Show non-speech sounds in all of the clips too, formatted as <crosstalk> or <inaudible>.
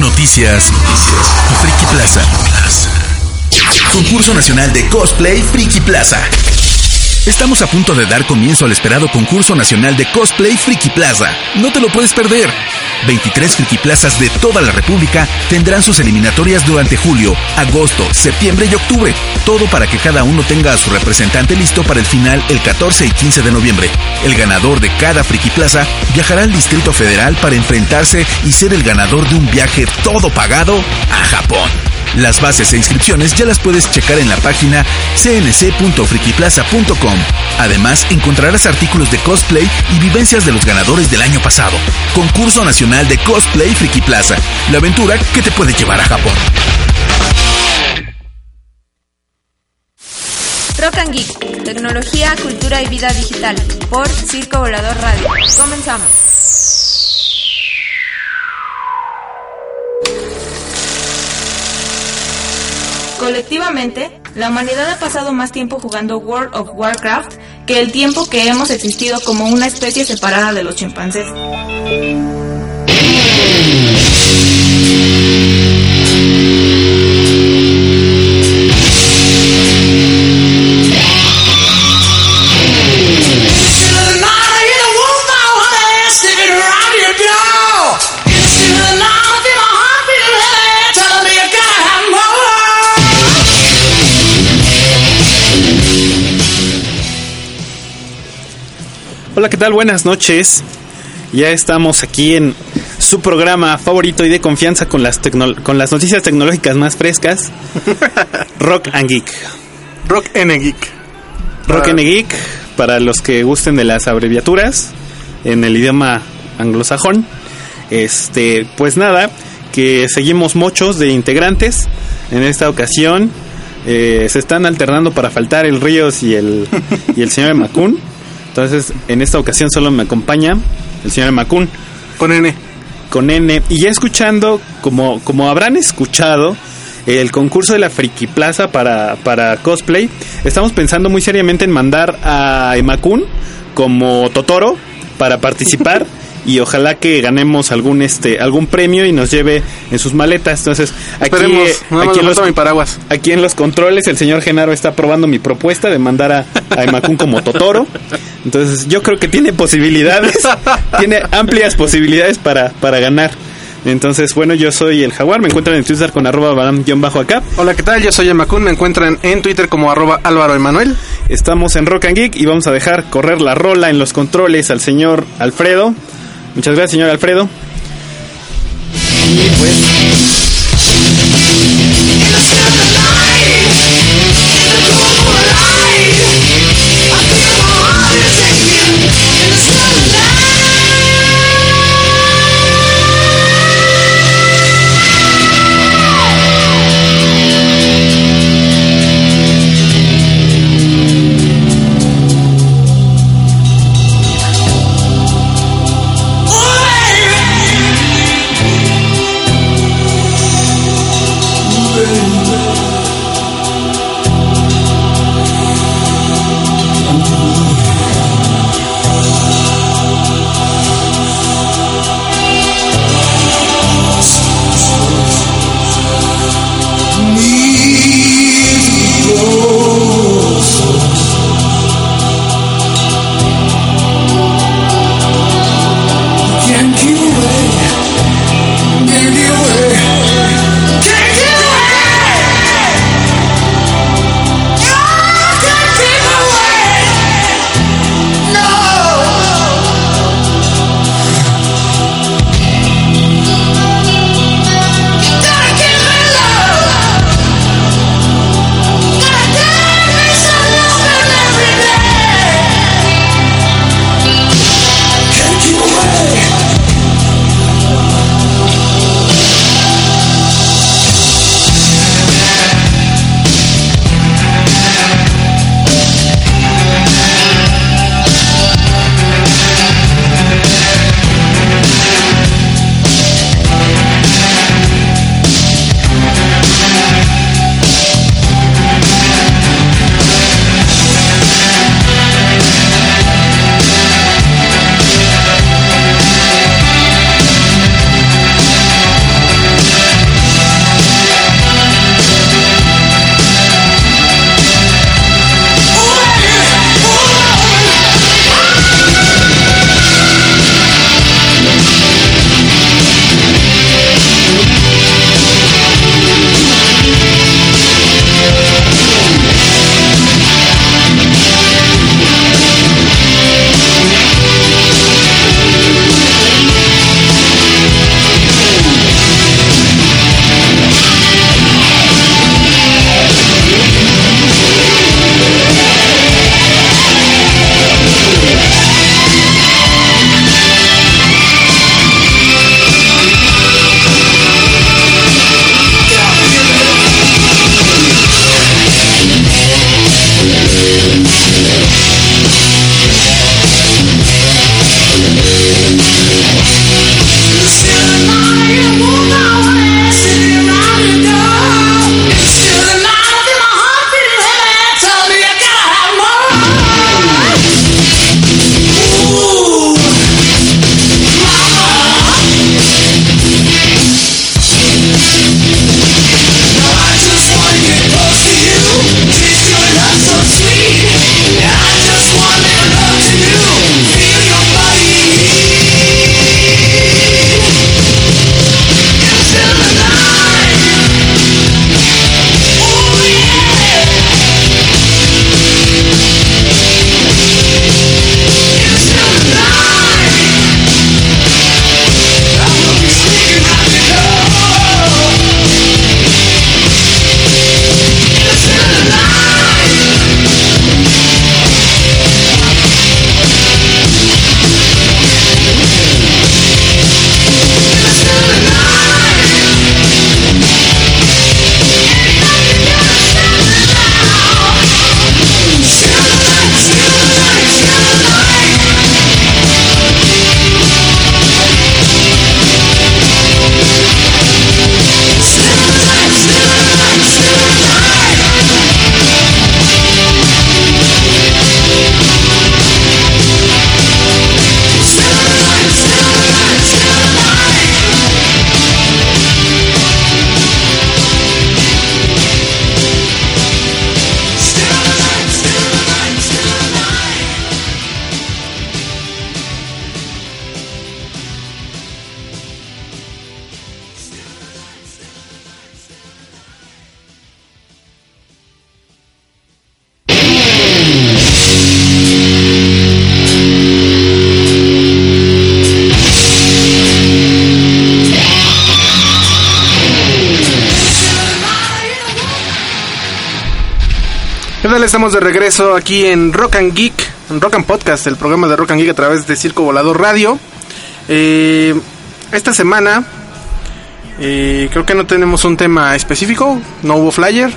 Noticias. Friki Plaza. Concurso Nacional de Cosplay Friki Plaza. Estamos a punto de dar comienzo al esperado concurso nacional de cosplay Friki Plaza. No te lo puedes perder. 23 Friki Plazas de toda la República tendrán sus eliminatorias durante julio, agosto, septiembre y octubre. Todo para que cada uno tenga a su representante listo para el final el 14 y 15 de noviembre. El ganador de cada Friki Plaza viajará al Distrito Federal para enfrentarse y ser el ganador de un viaje todo pagado a Japón. Las bases e inscripciones ya las puedes checar en la página cnc.frikiplaza.com. Además, encontrarás artículos de cosplay y vivencias de los ganadores del año pasado. Concurso Nacional de Cosplay Friki Plaza. La aventura que te puede llevar a Japón. Rock and Geek, tecnología, cultura y vida digital, por Circo Volador Radio. Comenzamos. Colectivamente, la humanidad ha pasado más tiempo jugando World of Warcraft que el tiempo que hemos existido como una especie separada de los chimpancés. Hola, ¿qué tal? Buenas noches. Ya estamos aquí en su programa favorito y de confianza con las, tecno- con las noticias tecnológicas más frescas. <laughs> Rock and Geek. Rock N Geek. Rock and Geek, para los que gusten de las abreviaturas en el idioma anglosajón. Este, pues nada, que seguimos muchos de integrantes. En esta ocasión eh, se están alternando para faltar el Ríos y el, <laughs> y el señor Macún. Entonces, en esta ocasión solo me acompaña el señor Macún Con N. con N. Y ya escuchando, como, como habrán escuchado, el concurso de la Friki Plaza para, para cosplay, estamos pensando muy seriamente en mandar a Emakun como Totoro para participar. <laughs> Y ojalá que ganemos algún este algún premio y nos lleve en sus maletas. Entonces, aquí, eh, aquí, en los, falta mi paraguas. aquí en los controles el señor Genaro está probando mi propuesta de mandar a, a Emakun como Totoro. Entonces, yo creo que tiene posibilidades, <laughs> tiene amplias posibilidades para, para ganar. Entonces, bueno, yo soy el Jaguar, me encuentran en Twitter con arroba baram-bajo acá. Hola, ¿qué tal? Yo soy Emakun. Me encuentran en Twitter como arroba Álvaro Emanuel. Estamos en Rock and Geek y vamos a dejar correr la rola en los controles al señor Alfredo. Muchas gracias, señor Alfredo. Y pues, Estamos de regreso aquí en Rock and Geek, en Rock and Podcast, el programa de Rock and Geek a través de Circo Volador Radio. Eh, esta semana eh, creo que no tenemos un tema específico, no hubo flyer.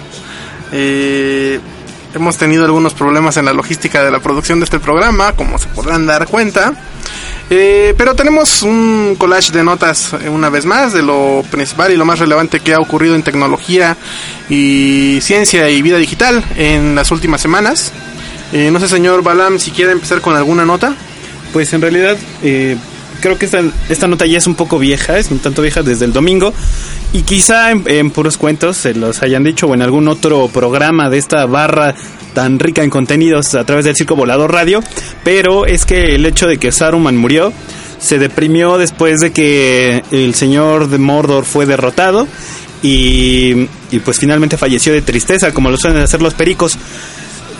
Eh, hemos tenido algunos problemas en la logística de la producción de este programa, como se podrán dar cuenta. Eh, pero tenemos un collage de notas eh, una vez más de lo principal y lo más relevante que ha ocurrido en tecnología y ciencia y vida digital en las últimas semanas. Eh, no sé, señor Balam, si quiere empezar con alguna nota. Pues en realidad eh, creo que esta, esta nota ya es un poco vieja, es un tanto vieja desde el domingo. Y quizá en, puros cuentos se los hayan dicho o en algún otro programa de esta barra tan rica en contenidos a través del Circo Volador Radio. Pero es que el hecho de que Saruman murió se deprimió después de que el señor de Mordor fue derrotado. Y, y pues finalmente falleció de tristeza, como lo suelen hacer los pericos.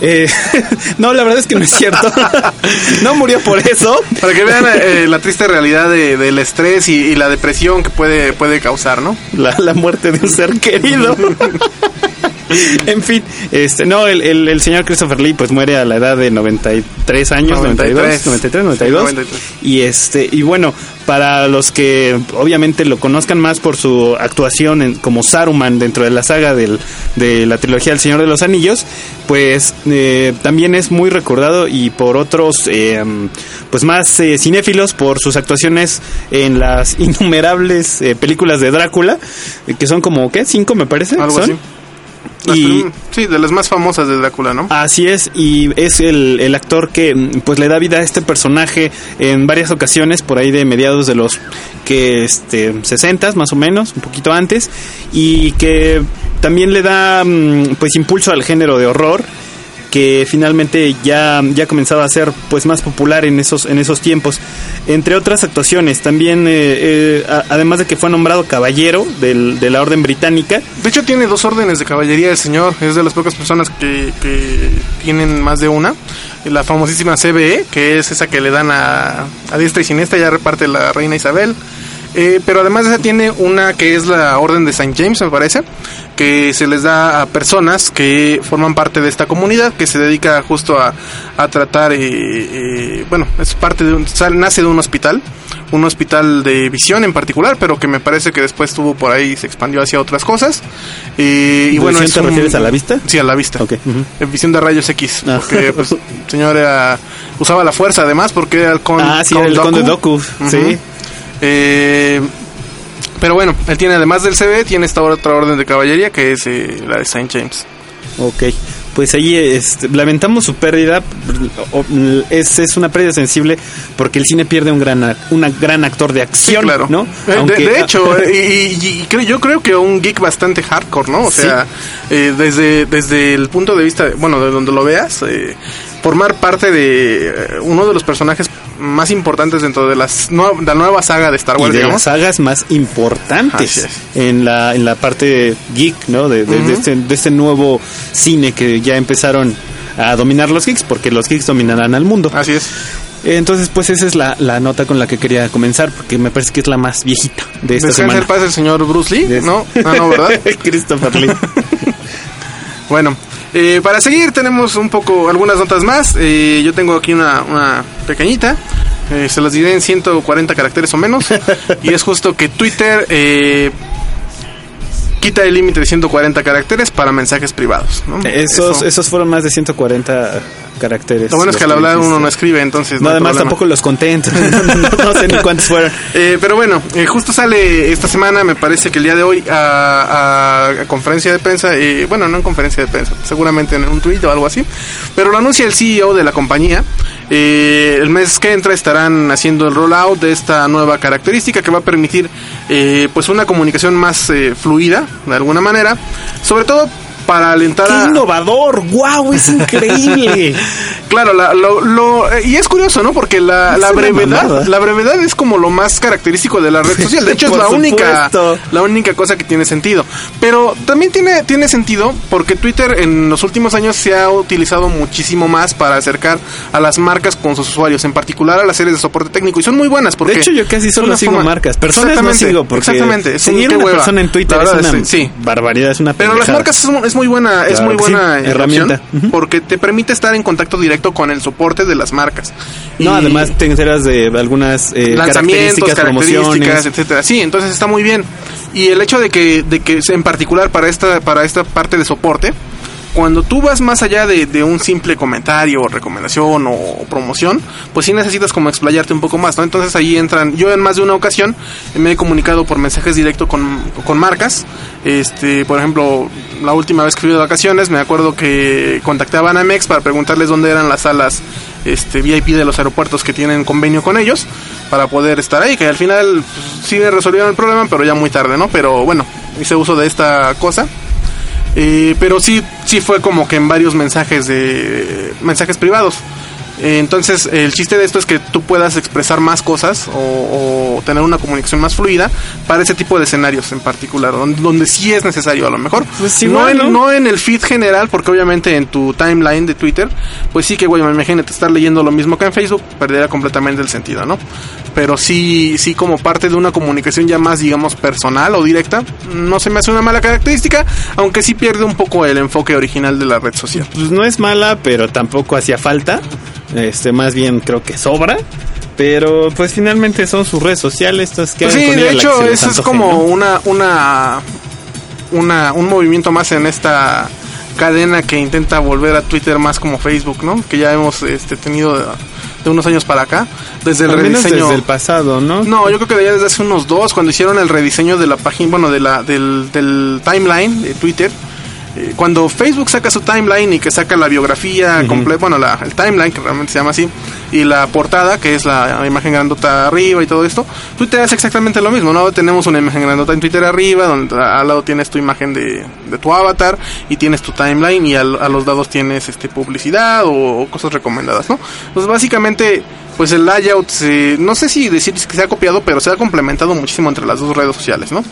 Eh, <laughs> no, la verdad es que no es cierto. <laughs> no murió por eso. Para que vean eh, la triste realidad de- del estrés y, y la depresión que puede, puede causar, ¿no? La, la muerte de un ser querido. <laughs> <laughs> en fin, este, no, el, el, el señor Christopher Lee pues muere a la edad de 93 años, 92, 93. 93, 92. 93. Y este, y bueno, para los que obviamente lo conozcan más por su actuación en- como Saruman dentro de la saga del, de la trilogía El Señor de los Anillos, pues eh, también es muy recordado y por otros eh, pues más eh, cinéfilos por sus actuaciones en las <laughs> innumerables eh, películas de Drácula, eh, que son como, ¿qué? ¿Cinco me parece? Algo ¿Son? así. Y- sí, de las más famosas de Drácula, ¿no? Así es, y es el, el actor que pues le da vida a este personaje en varias ocasiones, por ahí de mediados de los que este 60 más o menos, un poquito antes, y que también le da mm, pues impulso al género de horror que finalmente ya, ya comenzaba a ser pues más popular en esos en esos tiempos entre otras actuaciones también eh, eh, a- además de que fue nombrado caballero del- de la orden británica De hecho, tiene dos órdenes de caballería el señor. Es de las pocas personas que, que tienen más de una. La famosísima CBE, que es esa que le dan a, a diestra y siniestra, ya reparte la reina Isabel. Eh, pero además de esa tiene una que es la orden de St. James, me parece, que se les da a personas que forman parte de esta comunidad, que se dedica justo a, a tratar, eh, eh, bueno, es parte de un, sal- nace de un hospital, un hospital de visión en particular, pero que me parece que después estuvo por ahí y se expandió hacia otras cosas. Eh, y ¿De bueno, visión es te un- refieres a la vista? Sí, a la vista. Ok, ujú. En visión de rayos X, Ah. porque pues, <laughs> el señor era- usaba la fuerza además, porque era el con, ah sí era el conde Doku sí. Eh, pero bueno, él tiene además del CB, tiene esta otra orden de caballería que es eh, la de Saint James. Ok, pues ahí este, lamentamos su pérdida. Es, es una pérdida sensible porque el cine pierde un gran, una gran actor de Sí, acción, claro. ¿no? Eh, de- Aunque- de, hecho, <laughs> eh, y, y- yo creo que un geek bastante hardcore, ¿no? O Sí. sea, eh, desde, desde el punto de vista, bueno, de donde lo veas, eh, formar parte de eh, uno de los personajes más importantes dentro de las la nueva saga de Star y Wars, de digamos. las sagas más importantes es. en la, en la parte geek, ¿no? De, de- este, de este nuevo cine que ya empezaron a dominar los geeks, porque los geeks dominarán al mundo. Así es. Entonces, pues esa es la, la nota con la que quería comenzar, porque me parece que es la más viejita de esta Descansa semana. en paz el señor Bruce Lee, ¿no? Ah, no, ¿verdad? <laughs> Christopher Lee. <laughs> Bueno, eh, para seguir tenemos un poco algunas notas más. Eh, yo tengo aquí una, una pequeñita. Eh, se las diré en 140 caracteres o menos. <laughs> y es justo que Twitter eh, quita el límite de 140 caracteres para mensajes privados. ¿no? Esos, Eso. esos fueron más de 140 caracteres. Lo bueno es que al hablar uno no escribe, entonces No, además tampoco los conté, entonces <laughs> no, sé ni cuántos fueron. <laughs> Eh, pero bueno, eh, justo sale esta semana, me parece que el día de hoy, a, a- a conferencia de prensa, eh, bueno, no en conferencia de prensa, seguramente en un tweet o algo así, pero lo anuncia el CEO de la compañía. Eh, el mes que entra estarán haciendo el rollout de esta nueva característica que va a permitir eh, pues una comunicación más eh, fluida, de alguna manera, sobre todo para alentar ¡Qué a... innovador! ¡Wow! ¡Es increíble! <laughs> Claro, la- lo, lo- eh, y es curioso, ¿no? Porque la, la brevedad, la brevedad es como lo más característico de la red <laughs> social. De hecho, es la única, la única cosa que tiene sentido. Pero también tiene, tiene sentido porque Twitter en los últimos años se ha utilizado muchísimo más para acercar a las marcas con sus usuarios, en particular a las series de soporte técnico. Y son muy buenas porque De hecho, yo casi solo sigo forma- marcas. Personas no Exactamente, sigo porque exactamente. Es seguir una hueva. persona en Twitter es una sí. barbaridad, es una Pero las marcas es un, es muy buena, es muy sí, buena herramienta. opción, Ujú. porque te permite estar en contacto directo con el soporte de las marcas. No, Y- además te enteras de algunas eh, lanzamientos, características, características, etcétera. Sí, entonces está muy bien. Y el hecho de que, de que en particular para esta, para esta parte de soporte, cuando tú vas más allá de, de un simple comentario o recomendación o, promoción, pues sí necesitas como explayarte un poco más, ¿no? Entonces ahí entran, yo en más de una ocasión me he comunicado por mensajes directos con, con marcas, este, por ejemplo, la última vez que fui de vacaciones, me acuerdo que contacté a Banamex para preguntarles dónde eran las salas este, VIP de los aeropuertos que tienen convenio con ellos para poder estar ahí, que al final pues, sí resolvieron el problema, pero ya muy tarde, ¿no? Pero bueno, hice uso de esta cosa. Eh, pero sí, sí fue como que en varios mensajes de mensajes privados. Eh, entonces, el chiste de esto es que tú puedas expresar más cosas o, o tener una comunicación más fluida para ese tipo de escenarios en particular, donde, donde sí es necesario a lo mejor. Pues no, igual, en, ¿no? no en el feed general, porque obviamente en tu timeline de Twitter, pues sí que, güey, imagínate estar leyendo lo mismo que en Facebook, perdería completamente el sentido, ¿no? Pero sí, sí como parte de una comunicación ya más, digamos, personal o directa, no se me hace una mala característica, aunque sí pierde un poco el enfoque original de la red social. Pues no es mala, pero tampoco hacía falta. Este, más bien creo que sobra. Pero pues finalmente son sus redes sociales, entonces que Pues sí, de hecho, eso es como ¿no? una, una, una, un movimiento más en esta cadena que intenta volver a Twitter más como Facebook, ¿no? Que ya hemos este, tenido de, unos años para acá, desde el Al menos rediseño. desde el pasado, ¿no? No, yo creo que ya desde hace unos dos, cuando hicieron el rediseño de la página, bueno, de la, del, del timeline de Twitter. Eh, Cuando Facebook saca su timeline y que saca la biografía completa, bueno, la, el timeline, que realmente se llama así, y la portada, que es la imagen grandota arriba y todo esto, Twitter hace exactamente lo mismo, ¿no? Tenemos una imagen grandota en Twitter arriba, donde al lado tienes tu imagen de, de tu avatar y tienes tu timeline y al- a los lados tienes este publicidad o, o cosas recomendadas, ¿no? Pues básicamente pues el layout, se- no sé si decir que se ha copiado, pero se ha complementado muchísimo entre las dos redes sociales, ¿no?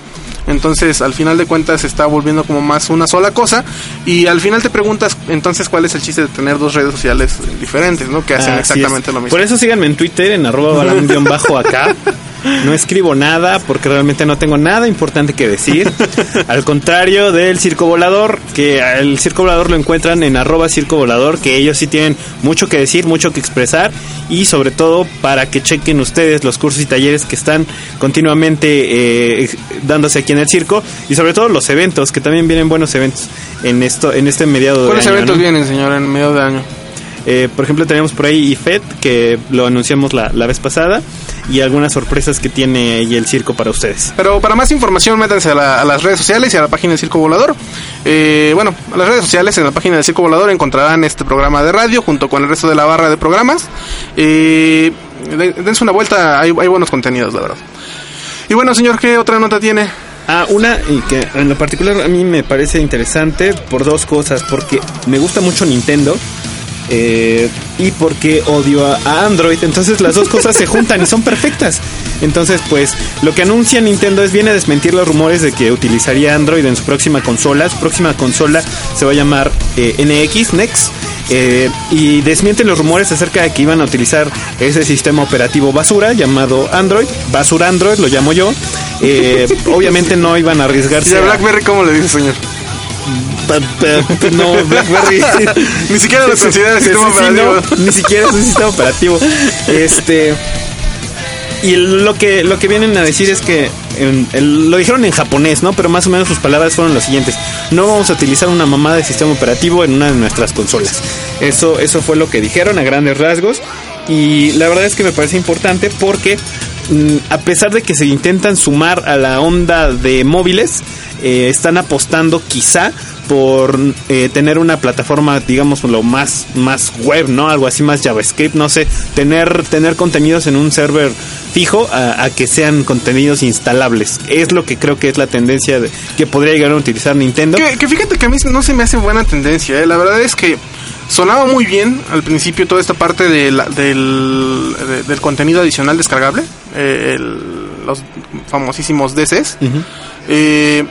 Entonces, al final de cuentas, se está volviendo como más una sola cosa. Y al final te preguntas, entonces, ¿cuál es el chiste de tener dos redes sociales diferentes, ¿no? Que hacen Así exactamente es. lo mismo. Por eso síganme en Twitter, en arroba bajo acá. <laughs> No escribo nada porque realmente no tengo nada importante que decir. <laughs> Al contrario del Circo Volador, que el Circo Volador lo encuentran en arroba Circo Volador, que ellos sí tienen mucho que decir, mucho que expresar y sobre todo para que chequen ustedes los cursos y talleres que están continuamente eh, dándose aquí en el circo y sobre todo los eventos, que también vienen buenos eventos en esto en este mediado de ¿Cuáles año, eventos ¿no? vienen, señor, en medio de año? Eh, por ejemplo, tenemos por ahí IFED, que lo anunciamos la, la vez pasada, y algunas sorpresas que tiene ahí el circo para ustedes. Pero para más información, métanse a, la- a las redes sociales y a la página del Circo Volador. Eh, bueno, a las redes sociales, en la página del Circo Volador encontrarán este programa de radio junto con el resto de la barra de programas. Eh, de- dense una vuelta, hay, hay buenos contenidos, la verdad. Y bueno, señor, ¿qué otra nota tiene? Ah, una y que en lo particular a mí me parece interesante por dos cosas, porque me gusta mucho Nintendo. Eh, y porque odio a, Android, entonces las dos cosas se juntan y son perfectas. Entonces, pues lo que anuncia Nintendo es viene a desmentir los rumores de que utilizaría Android en su próxima consola. Su próxima consola se va a llamar eh, NX, Next. eh, y desmienten los rumores acerca de que iban a utilizar ese sistema operativo basura llamado Android, basura Android lo llamo yo. Eh, obviamente no iban a arriesgarse. ¿Y a a- BlackBerry cómo le dice, señor? No, BlackBerry. <laughs> Ni siquiera lo considera el sistema sí, no, ni siquiera es un sistema operativo. Este. Y lo que, lo que vienen a decir es que en- lo dijeron en japonés, ¿no? Pero más o menos sus palabras fueron las siguientes. No vamos a utilizar una mamada de sistema operativo en una de nuestras consolas. Eso, eso fue lo que dijeron a grandes rasgos. Y la verdad es que me parece importante porque a pesar de que se intentan sumar a la onda de móviles, eh, están apostando quizá por eh, tener una plataforma, digamos, lo más, más web, ¿no? Algo así más JavaScript, no sé, tener, tener contenidos en un server fijo a, a que sean contenidos instalables. Es lo que creo que es la tendencia de- que podría llegar a utilizar Nintendo. Que, que fíjate que a mí no se me hace buena tendencia, ¿eh? la verdad es que sonaba muy bien al principio toda esta parte de la- del, de- del contenido adicional descargable, eh, el- los famosísimos DCs. Eh,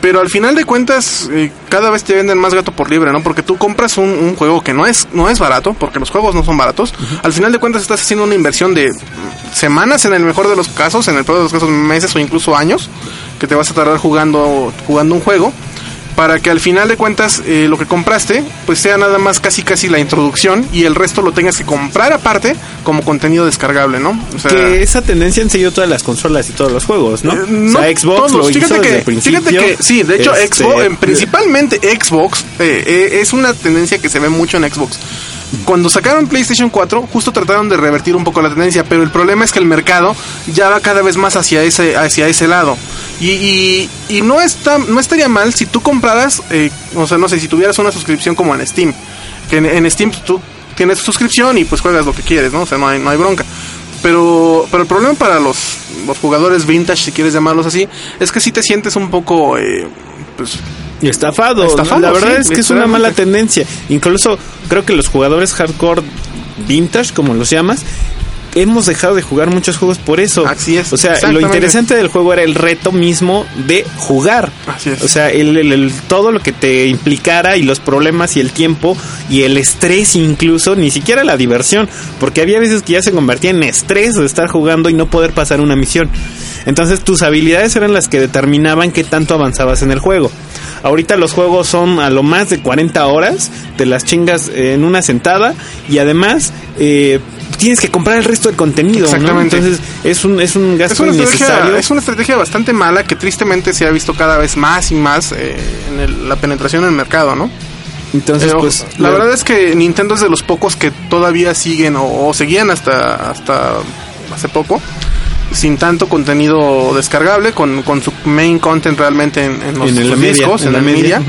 pero al final de cuentas, eh, cada vez te venden más gato por libre, ¿no? Porque tú compras un, un juego que no es, no es barato, porque los juegos no son baratos. Al final de cuentas estás haciendo una inversión de semanas en el mejor de los casos, en el peor de los casos meses o incluso años, que te vas a tardar jugando, jugando un juego. Para que al final de cuentas eh, lo que compraste pues sea nada más casi casi la introducción y el resto lo tengas que comprar aparte como contenido descargable, ¿no? O sea, que esa tendencia han seguido todas las consolas y todos los juegos, ¿no? Eh, no o sea, Xbox lo fíjate hizo que, desde el principio. Fíjate que sí, de hecho Este, Xbox, eh, principalmente Xbox eh, eh, es una tendencia que se ve mucho en Xbox. Cuando sacaron PlayStation 4, justo trataron de revertir un poco la tendencia, pero el problema es que el mercado ya va cada vez más hacia ese, hacia ese lado. Y, y, no, está, no estaría mal si tú compraras, eh, o sea, no sé, si tuvieras una suscripción como en Steam. Que en, en Steam tú tienes suscripción y pues juegas lo que quieres, ¿no? O sea, no hay, no hay bronca. Pero, pero el problema para los, los jugadores vintage, si quieres llamarlos así, es que si te sientes un poco, eh, pues, Estafado. ¿no? Estafado, La verdad sí, es que es una mala tendencia. Incluso creo que los jugadores hardcore vintage, como los llamas, hemos dejado de jugar muchos juegos por eso. Así es, O sea, lo interesante del juego era el reto mismo de jugar. Así es. O sea, el, el- el- todo lo que te implicara y los problemas y el tiempo y el estrés incluso, ni siquiera la diversión, porque había veces que ya se convertía en estrés de estar jugando y no poder pasar una misión. Entonces tus habilidades eran las que determinaban qué tanto avanzabas en el juego. Ahorita los juegos son a lo más de 40 horas, te las chingas en una sentada y además eh, tienes que comprar el resto del contenido. ¿no? Exactamente. Entonces es un, es un Es gasto una, innecesario. estrategia, es una estrategia bastante mala que tristemente se ha visto cada vez más y más eh, en el- la penetración en el mercado, ¿no? Entonces, pues la verdad es que Nintendo es de los pocos que todavía siguen o, o seguían hasta, hasta hace poco sin tanto contenido descargable, con, con su main content realmente en, en los En sus media, discos, en en, la media.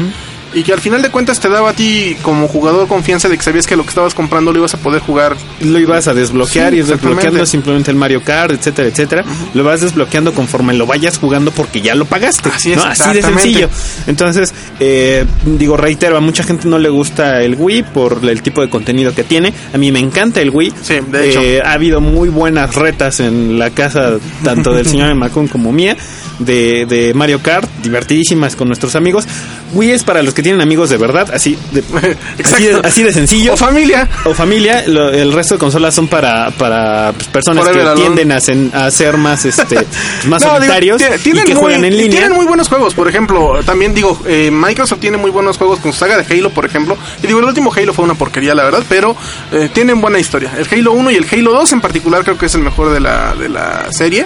Y que al final de cuentas te daba a ti como jugador confianza de que sabías que lo que estabas comprando lo ibas a poder jugar lo ibas a desbloquear Sí, y desbloqueando simplemente el Mario Kart, etcétera, etcétera. Lo vas desbloqueando conforme lo vayas jugando porque ya lo pagaste. Así es, ¿no? Así de sencillo. Entonces, eh, digo, reitero, a mucha gente no le gusta el Wii por el tipo de contenido que tiene. A mí me encanta el Wii. Sí, de hecho. Eh, ha habido muy buenas retas en la casa tanto del <laughs> señor Macón como mía de, de Mario Kart, divertidísimas con nuestros amigos. Wii es para los que tienen amigos de verdad, así de, <laughs> así de, Exacto. así de sencillo o familia. o familia, lo- el resto de consolas son para, para pues, personas que tienden a, sen- a ser más este <laughs> más No, digo, solitarios y tienen que muy- juegan en línea. Tienen muy buenos juegos, por ejemplo, también digo, eh, Microsoft tiene muy buenos juegos con su saga de Halo, por ejemplo. Y digo, el último Halo fue una porquería, la verdad, pero eh, tienen buena historia. El Halo 1 y el Halo 2 en particular creo que es el mejor de la, de la serie.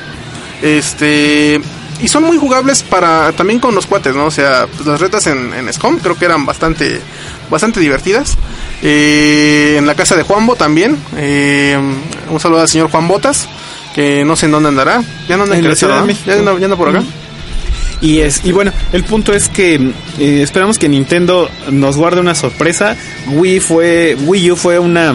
Este... Y son muy jugables para también con los cuates, ¿no? O sea, pues, las retas en, en SCOM creo que eran bastante bastante divertidas. Eh, en la casa de Juanbo también. Eh, un saludo al señor Juan Botas, que no sé en dónde andará. Ya no anda En. México. Ya anda, ya anda por acá. Y es y bueno, el punto es que eh, esperamos que Nintendo nos guarde una sorpresa. Wii fue Wii U fue una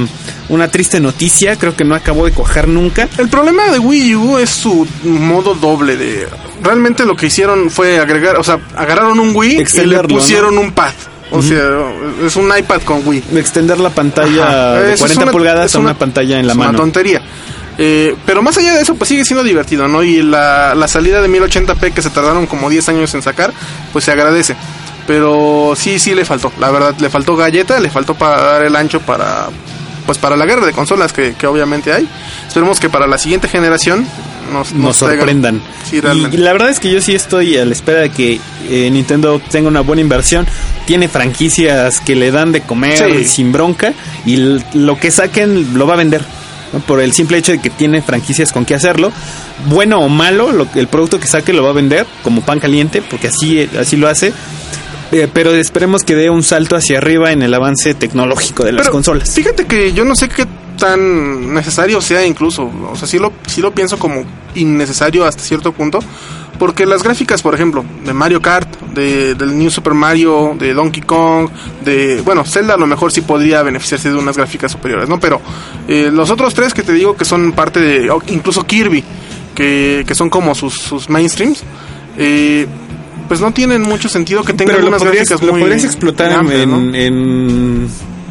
una triste noticia, creo que no acabó de cojar nunca. El problema de Wii U es su modo doble de... Realmente lo que hicieron fue agregar, o sea, agarraron un Wii y le pusieron un pad. O sea, es un iPad con Wii. Extender la pantalla Ajá, de eso es 40 una- pulgadas a una, pantalla en la es mano. Una tontería. Eh, pero más allá de eso, pues sigue siendo divertido, ¿no? Y la, la salida de 1080p que se tardaron como 10 años en sacar, pues se agradece. Pero sí, sí le faltó. La verdad, le faltó galleta, le faltó para dar el ancho para pues para la guerra de consolas que, que obviamente hay. Esperemos que para la siguiente generación nos, nos sorprendan. Sí, y la verdad es que yo sí estoy a la espera de que eh, Nintendo tenga una buena inversión. Tiene franquicias que le dan de comer Sí. sin bronca y lo que saquen lo va a vender. Por el simple hecho de que tiene franquicias con qué hacerlo. Bueno o malo, lo, el producto que saque lo va a vender como pan caliente, porque así, así lo hace. Eh, pero esperemos que dé un salto hacia arriba en el avance tecnológico de las Pero consolas. Fíjate que yo no sé qué tan necesario sea incluso. O sea, sí lo, sí lo pienso como innecesario hasta cierto punto. Porque las gráficas, por ejemplo, de Mario Kart, de, del New Super Mario, de Donkey Kong, de... Bueno, Zelda a lo mejor sí podría beneficiarse de unas gráficas superiores, ¿no? Pero eh, los otros tres que te digo que son parte de... incluso Kirby, que, que son como sus, sus mainstreams, eh, pues no tienen mucho sentido que tengan lo unas podrías, gráficas lo muy podrías explotar en, ¿no? en-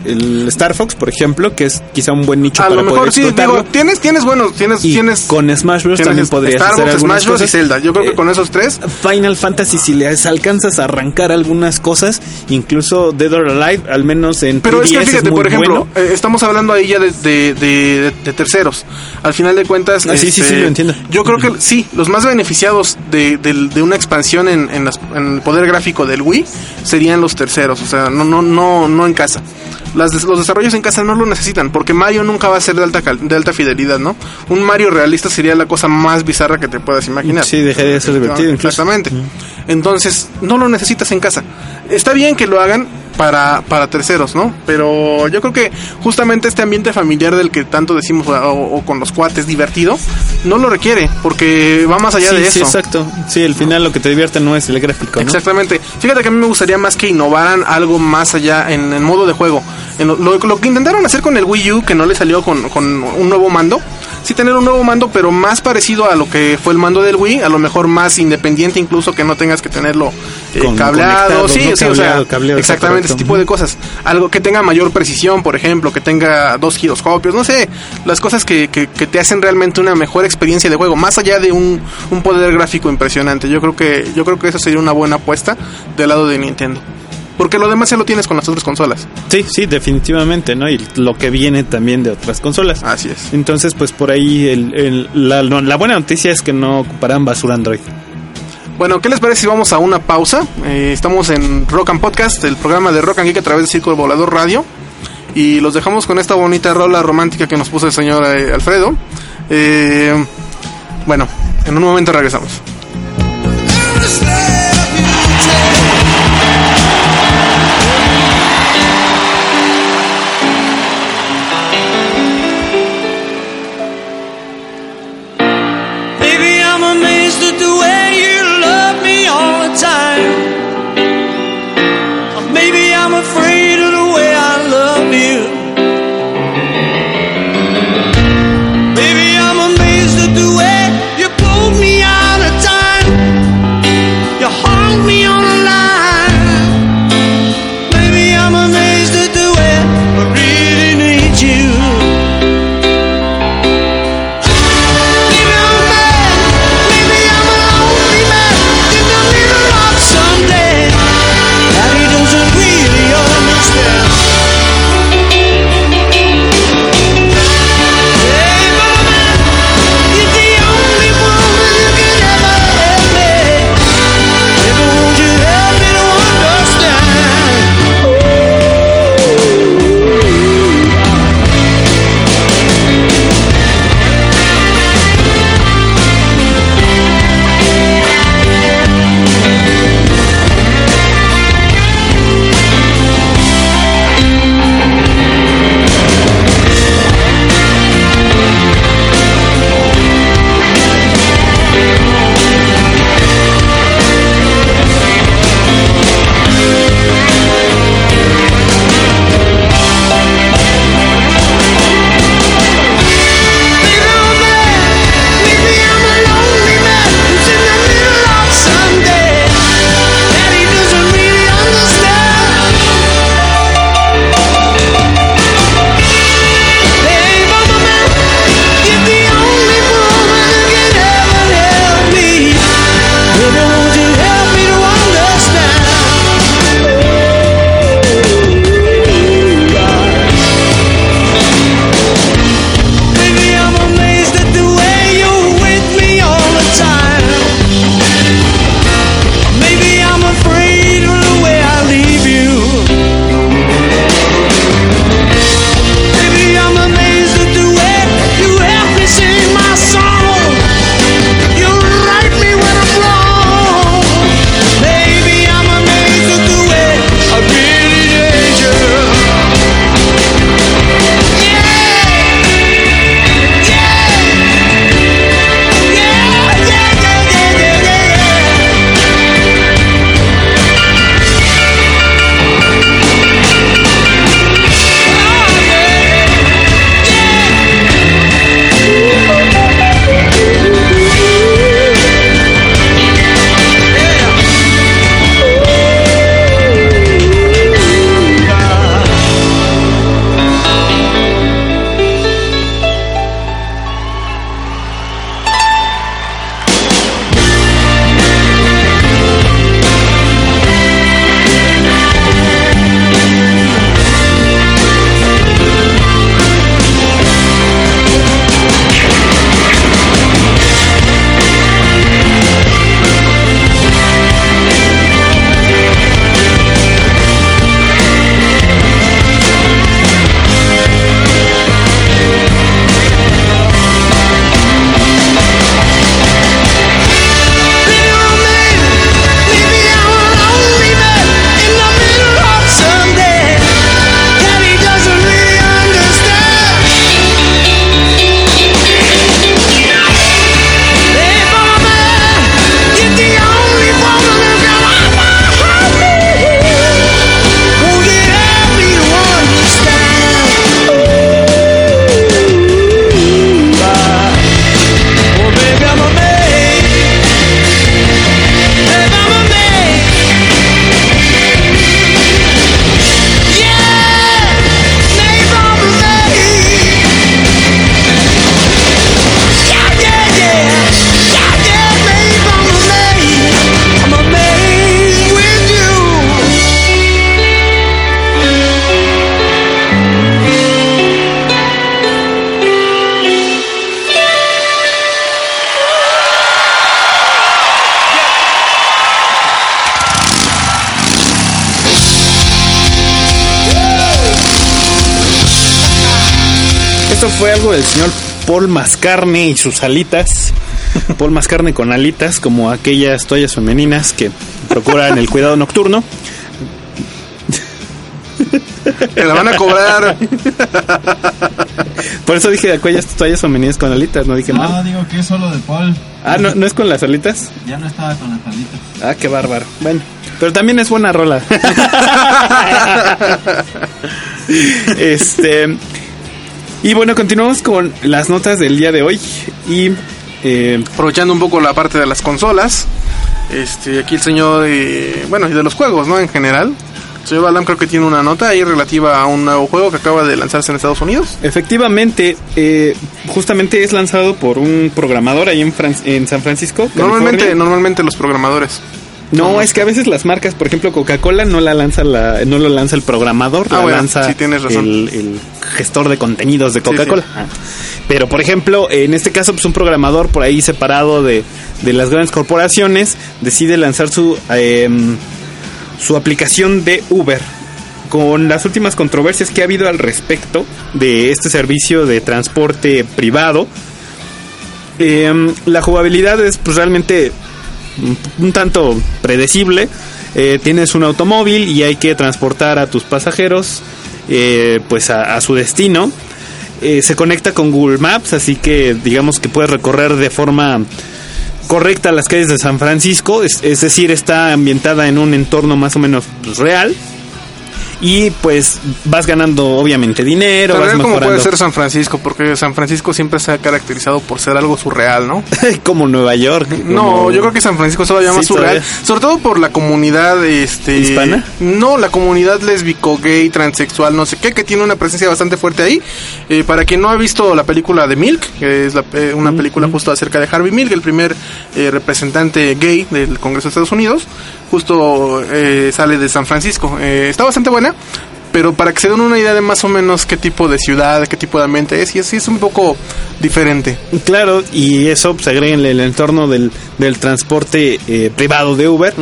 el Star Fox, por ejemplo, que es quizá un buen nicho A para lo mejor poder sí, digo, tienes, tienes buenos, tienes, y tienes, con Smash Bros. tienes también podrías Star hacer Wars, algunas Smash Bros. y cosas. Zelda. Yo creo que Eh, con esos tres, Final Fantasy, si les alcanzas a arrancar algunas cosas, incluso Dead or Alive, al menos en Pero es que 3DS fíjate, muy por ejemplo, bueno. eh, estamos hablando ahí ya de, de, de- de terceros. Al final de cuentas, este, Ah, sí, sí, sí, lo entiendo. Yo creo que sí, los más beneficiados de, de una expansión en, en las- en el poder gráfico del Wii serían los terceros, o sea, no, no, no, no en casa. Las los desarrollos en casa no lo necesitan, porque Mario nunca va a ser de alta, cal- de alta fidelidad, ¿no? Un Mario realista sería la cosa más bizarra que te puedas imaginar. Sí, dejaría de ser divertido. Exactamente. Entonces, no lo necesitas en casa. Está bien que lo hagan para, para terceros, ¿no? Pero yo creo que justamente este ambiente familiar del que tanto decimos, o, o con los cuates divertido, no lo requiere, porque va más allá sí, de sí, eso. exacto. Sí, al final lo que te divierte no es el gráfico, ¿no? Exactamente. Fíjate que a mí me gustaría más que innovaran algo más allá en el modo de juego. En lo, lo- lo que intentaron hacer con el Wii U, que no le salió con, con un nuevo mando. Sí tener un nuevo mando, pero más parecido a lo que fue el mando del Wii, a lo mejor más independiente incluso que no tengas que tenerlo eh, Con- cableado, sí, ¿no? sí, o sea, Cableado, exactamente ese tipo de cosas. Algo que tenga mayor precisión, por ejemplo, que tenga dos giroscopios, no sé, las cosas que, que, que te hacen realmente una mejor experiencia de juego, más allá de un, un poder gráfico impresionante. Yo creo que yo creo que eso sería una buena apuesta del lado de Nintendo. Porque lo demás ya lo tienes con las otras consolas. Sí, sí, definitivamente, ¿no? Y lo que viene también de otras consolas. Así es. Entonces, pues por ahí el- el- la, no, la buena noticia es que no ocuparán basura Android. Bueno, ¿qué les parece si vamos a una pausa? Eh, estamos en Rock and Podcast, el programa de Rock and Geek a través de Círculo Volador Radio. Y los dejamos con esta bonita rola romántica que nos puso el señor eh, Alfredo. Eh, bueno, en un momento regresamos. Algo del señor Paul Mascarne y sus alitas. <laughs> Paul Mascarne con alitas, como aquellas toallas femeninas que procuran el cuidado nocturno. Te la van a cobrar. Por eso dije aquellas toallas femeninas con alitas, no dije No, mal. digo que es solo de Paul. Ah, ¿no, ¿no es con las alitas? Ya no estaba con las alitas. Ah, qué bárbaro. Bueno, pero también es buena rola. <laughs> <laughs> este. Y bueno, continuamos con las notas del día de hoy. Y. eh, Aprovechando un poco la parte de las consolas. Este, aquí el señor, eh, bueno, y de los juegos, ¿no? En general. El señor Balam creo que tiene una nota ahí relativa a un nuevo juego que acaba de lanzarse en Estados Unidos. efectivamente, eh, justamente es lanzado por un programador ahí en, Fran- en San Francisco. Normalmente, normalmente los programadores. No, es que a veces las marcas, por ejemplo, Coca-Cola no la lanza la, no lo lanza el programador, Ah, la bueno, lanza sí, tienes razón. El, el gestor de contenidos de Coca-Cola. sí. Pero, por ejemplo, en este caso, pues un programador por ahí separado de, de las grandes corporaciones decide lanzar su em, su aplicación de Uber con las últimas controversias que ha habido al respecto de este servicio de transporte privado. Em, la jugabilidad es pues, realmente un- tanto predecible. Eh, tienes un automóvil y hay que transportar a tus pasajeros eh, pues a, su destino. Eh, se conecta con Google Maps, así que digamos que puedes recorrer de forma correcta las calles de San Francisco, es, decir, está ambientada en un entorno más o menos real. Y pues vas ganando obviamente dinero, Pero vas como mejorando puede ser San Francisco, porque San Francisco siempre se ha caracterizado por ser algo surreal, ¿no? <laughs> como Nueva York. No, como- yo creo que San Francisco es todavía Sí, más surreal, todavía. sobre todo por la comunidad este ¿Hispana? No, la comunidad lésbico, gay, transexual, no sé qué, que tiene una presencia bastante fuerte ahí. Eh, para quien no ha visto la película de Milk, que es la- eh, una película justo acerca de Harvey Milk, el primer eh, representante gay del Congreso de Estados Unidos, justo eh, sale de San Francisco. Eh, está bastante buena. ¿vale? Pero para que se den una idea de más o menos qué tipo de ciudad, qué tipo de ambiente es, y así es un poco diferente. Claro, y eso pues, agrega en el entorno del, del transporte eh, privado de Uber.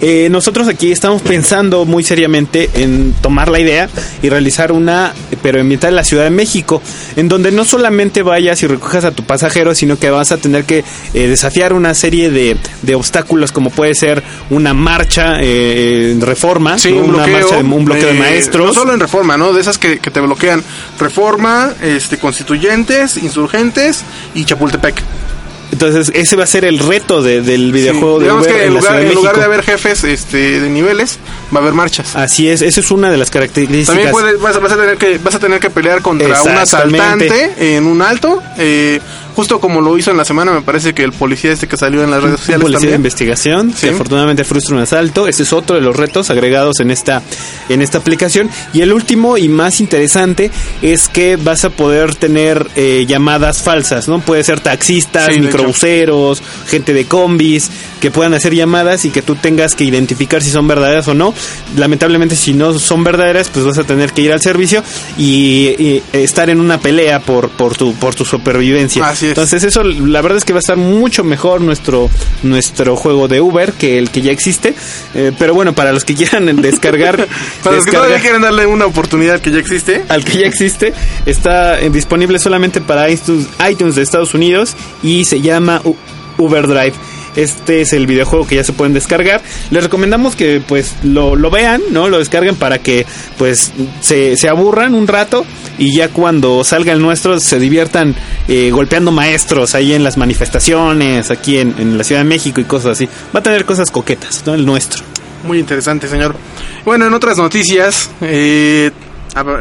Eh, nosotros aquí estamos pensando muy seriamente en tomar la idea y realizar una, pero en la Ciudad de México, en donde no solamente vayas y recojas a tu pasajero, sino que vas a tener que eh, desafiar una serie de, de obstáculos, como puede ser una marcha eh, reforma, Sí, ¿no? un una bloqueo. marcha de un bloqueo de maestros. Solo en reforma, ¿no? De esas que, que te bloquean. Reforma, este, constituyentes, insurgentes y Chapultepec. Entonces, ese va a ser el reto de- del videojuego Sí, de Uber que en lugar, en lugar de haber jefes este, de niveles, va a haber marchas. Así es, esa es una de las características. También puedes, vas, a- vas a tener que, vas a tener que pelear contra un asaltante en un alto. eh, justo como lo hizo en la semana, me parece que el policía este que salió en las redes un sociales policía de investigación Sí. que afortunadamente frustra un asalto. Ese es otro de los retos agregados en esta en esta aplicación. Y el último y más interesante es que vas a poder tener eh, llamadas falsas, ¿no? Puede ser taxistas, Sí, microbuseros, gente de combis que puedan hacer llamadas y que tú tengas que identificar si son verdaderas o no. Lamentablemente si no son verdaderas, pues vas a tener que ir al servicio y, y estar en una pelea por por tu por tu supervivencia. Así es. Entonces eso la verdad es que va a estar mucho mejor nuestro nuestro juego de Uber que el que ya existe. Eh, pero bueno, para los que quieran <laughs> descargar, <laughs> Para los que todavía quieren darle una oportunidad que ya existe. al que ya existe, está eh, disponible solamente para iTunes, iTunes de Estados Unidos y se llama Uber Drive. Este es el videojuego que ya se pueden descargar. Les recomendamos que pues lo, lo vean, ¿no? Lo descarguen para que pues se, se aburran un rato y ya cuando salga el nuestro se diviertan eh, golpeando maestros ahí en las manifestaciones, aquí en, en la Ciudad de México y cosas así. Va a tener cosas coquetas, ¿no? El nuestro. Muy interesante, señor. Bueno, en otras noticias, eh,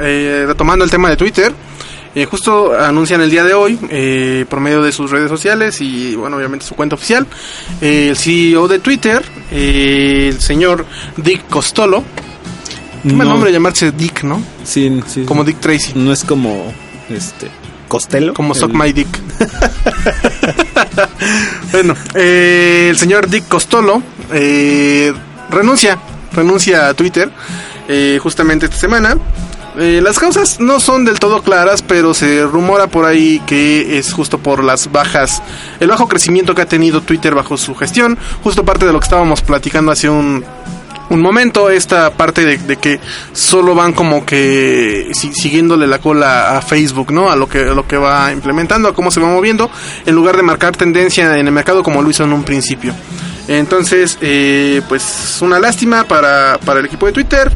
eh, retomando el tema de Twitter, eh, justo anuncian el día de hoy, eh, por medio de sus redes sociales y, bueno, obviamente su cuenta oficial, eh, el CEO de Twitter, eh, el señor Dick Costolo. Qué mal No. nombre llamarse Dick, ¿no? Sí, sí. Como Dick Tracy. No es como este Costello. Como El- My Dick. <laughs> bueno, eh, el señor Dick Costolo eh, renuncia, renuncia a Twitter eh, justamente esta semana. Eh, las causas no son del todo claras, pero se rumora por ahí que es justo por las bajas, el bajo crecimiento que ha tenido Twitter bajo su gestión, justo parte de lo que estábamos platicando hace un un momento esta parte de, que solo van como que si- siguiéndole la cola a Facebook, ¿no? A lo que a lo que va implementando, a cómo se va moviendo, en lugar de marcar tendencia en el mercado como lo hizo en un principio. Entonces, eh, pues una lástima para, para el equipo de Twitter.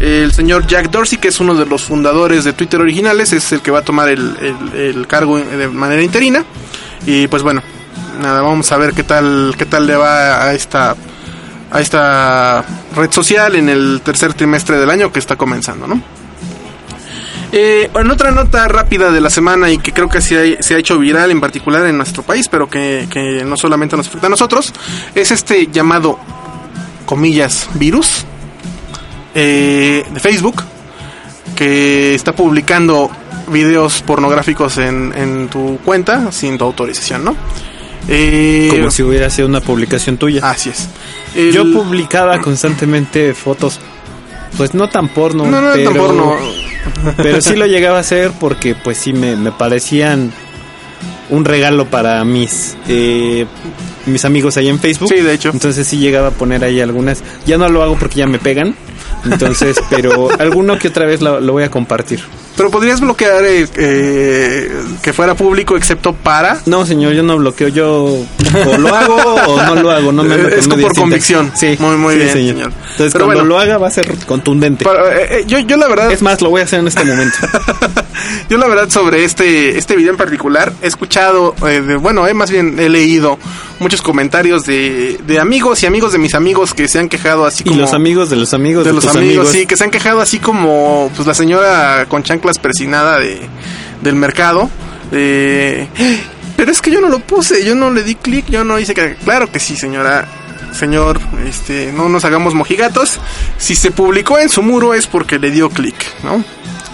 El señor Jack Dorsey, que es uno de los fundadores de Twitter originales, es el que va a tomar el, el- el cargo de manera interina. Y pues bueno, nada, vamos a ver qué tal, qué tal le va a esta a esta red social en el tercer trimestre del año que está comenzando, ¿no? Eh, en otra nota rápida de la semana y que creo que se ha, se ha hecho viral en particular en nuestro país, pero que, que no solamente nos afecta a nosotros, es este llamado, comillas, virus eh, de Facebook que está publicando videos pornográficos en, en tu cuenta sin tu autorización, ¿no? Eh, Como si hubiera sido una publicación tuya. Así es. El- Yo publicaba constantemente fotos, pues no tan porno, No, no, pero, tan porno. Pero sí lo llegaba a hacer porque pues sí me, me parecían un regalo para mis eh, mis amigos ahí en Facebook. Sí, de hecho. Entonces sí llegaba a poner ahí algunas. Ya no lo hago porque ya me pegan. Entonces, pero alguno que otra vez lo, lo voy a compartir. Pero podrías bloquear eh, eh, que fuera público excepto para... No, señor, yo no bloqueo. Yo o lo hago o no lo hago. No me <laughs> es por tintas. convicción. Sí, Muy, muy sí, bien, señor. señor. Entonces, Pero cuando bueno. lo haga va a ser contundente. para- eh, eh, yo, yo la verdad... Es más, lo voy a hacer en este momento. <laughs> Yo la verdad sobre este este video en particular he escuchado, eh, de- bueno, eh, más bien he leído muchos comentarios de, de amigos y amigos de mis amigos que se han quejado así Y como... los amigos de los amigos de, de los tus amigos, amigos. sí, que se han quejado así como pues la señora con chanclas persinada de, del mercado. de, pero es que yo no lo puse, yo no le di clic, yo no hice que... Claro que sí, señora. Señor, este, no nos hagamos mojigatos. Si se publicó en su muro es porque le dio clic, ¿no?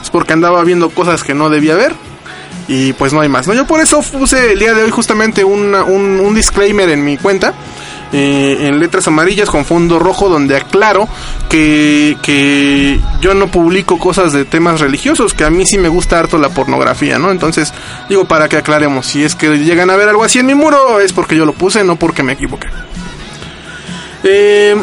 Es porque andaba viendo cosas que no debía ver. Y pues no hay más, ¿no? Yo por eso puse el día de hoy justamente una- un, un disclaimer en mi cuenta. Eh, en letras amarillas con fondo rojo donde aclaro que, que yo no publico cosas de temas religiosos, que a mí sí me gusta harto la pornografía, ¿no? Entonces, digo, para que aclaremos, si es que llegan a ver algo así en mi muro, es porque yo lo puse, no porque me equivoqué. Eh,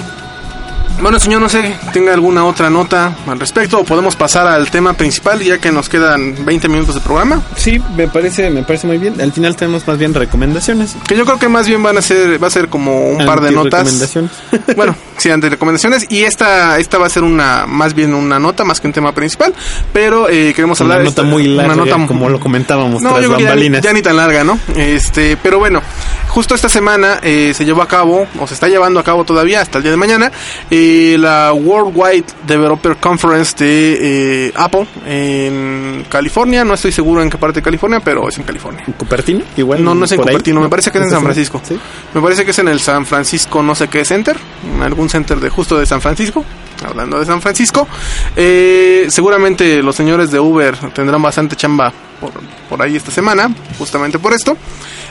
bueno, señor, no sé, tenga alguna otra nota al respecto o podemos pasar al tema principal ya que nos quedan 20 minutos de programa. Sí, me parece, me parece muy bien. Al final tenemos más bien recomendaciones. Que yo creo que más bien van a ser, va a ser como un par de notas. Antirrecomendaciones. <laughs> Bueno, sí, ante recomendaciones. Y esta, esta va a ser una, más bien una nota, más que un tema principal. Pero eh, queremos Una hablar. nota esta- muy larga, una nota como lo comentábamos, No, tras yo creo que ya, bambalinas. ya ni tan larga, ¿no? Este, pero bueno, justo esta semana eh, se llevó a cabo, o se está llevando a cabo todavía hasta el día de mañana, eh, la Worldwide Developer Conference de eh, Apple en California. No estoy seguro en qué parte de California, pero es en California. ¿En Cupertino? Igual. No, no es en ahí, Cupertino, me parece que es en San Francisco. Sí. Me parece que es en el San Francisco, no sé qué center, en algún center de justo de San Francisco. Hablando de San Francisco, eh, seguramente los señores de Uber tendrán bastante chamba por, por ahí esta semana, justamente por esto.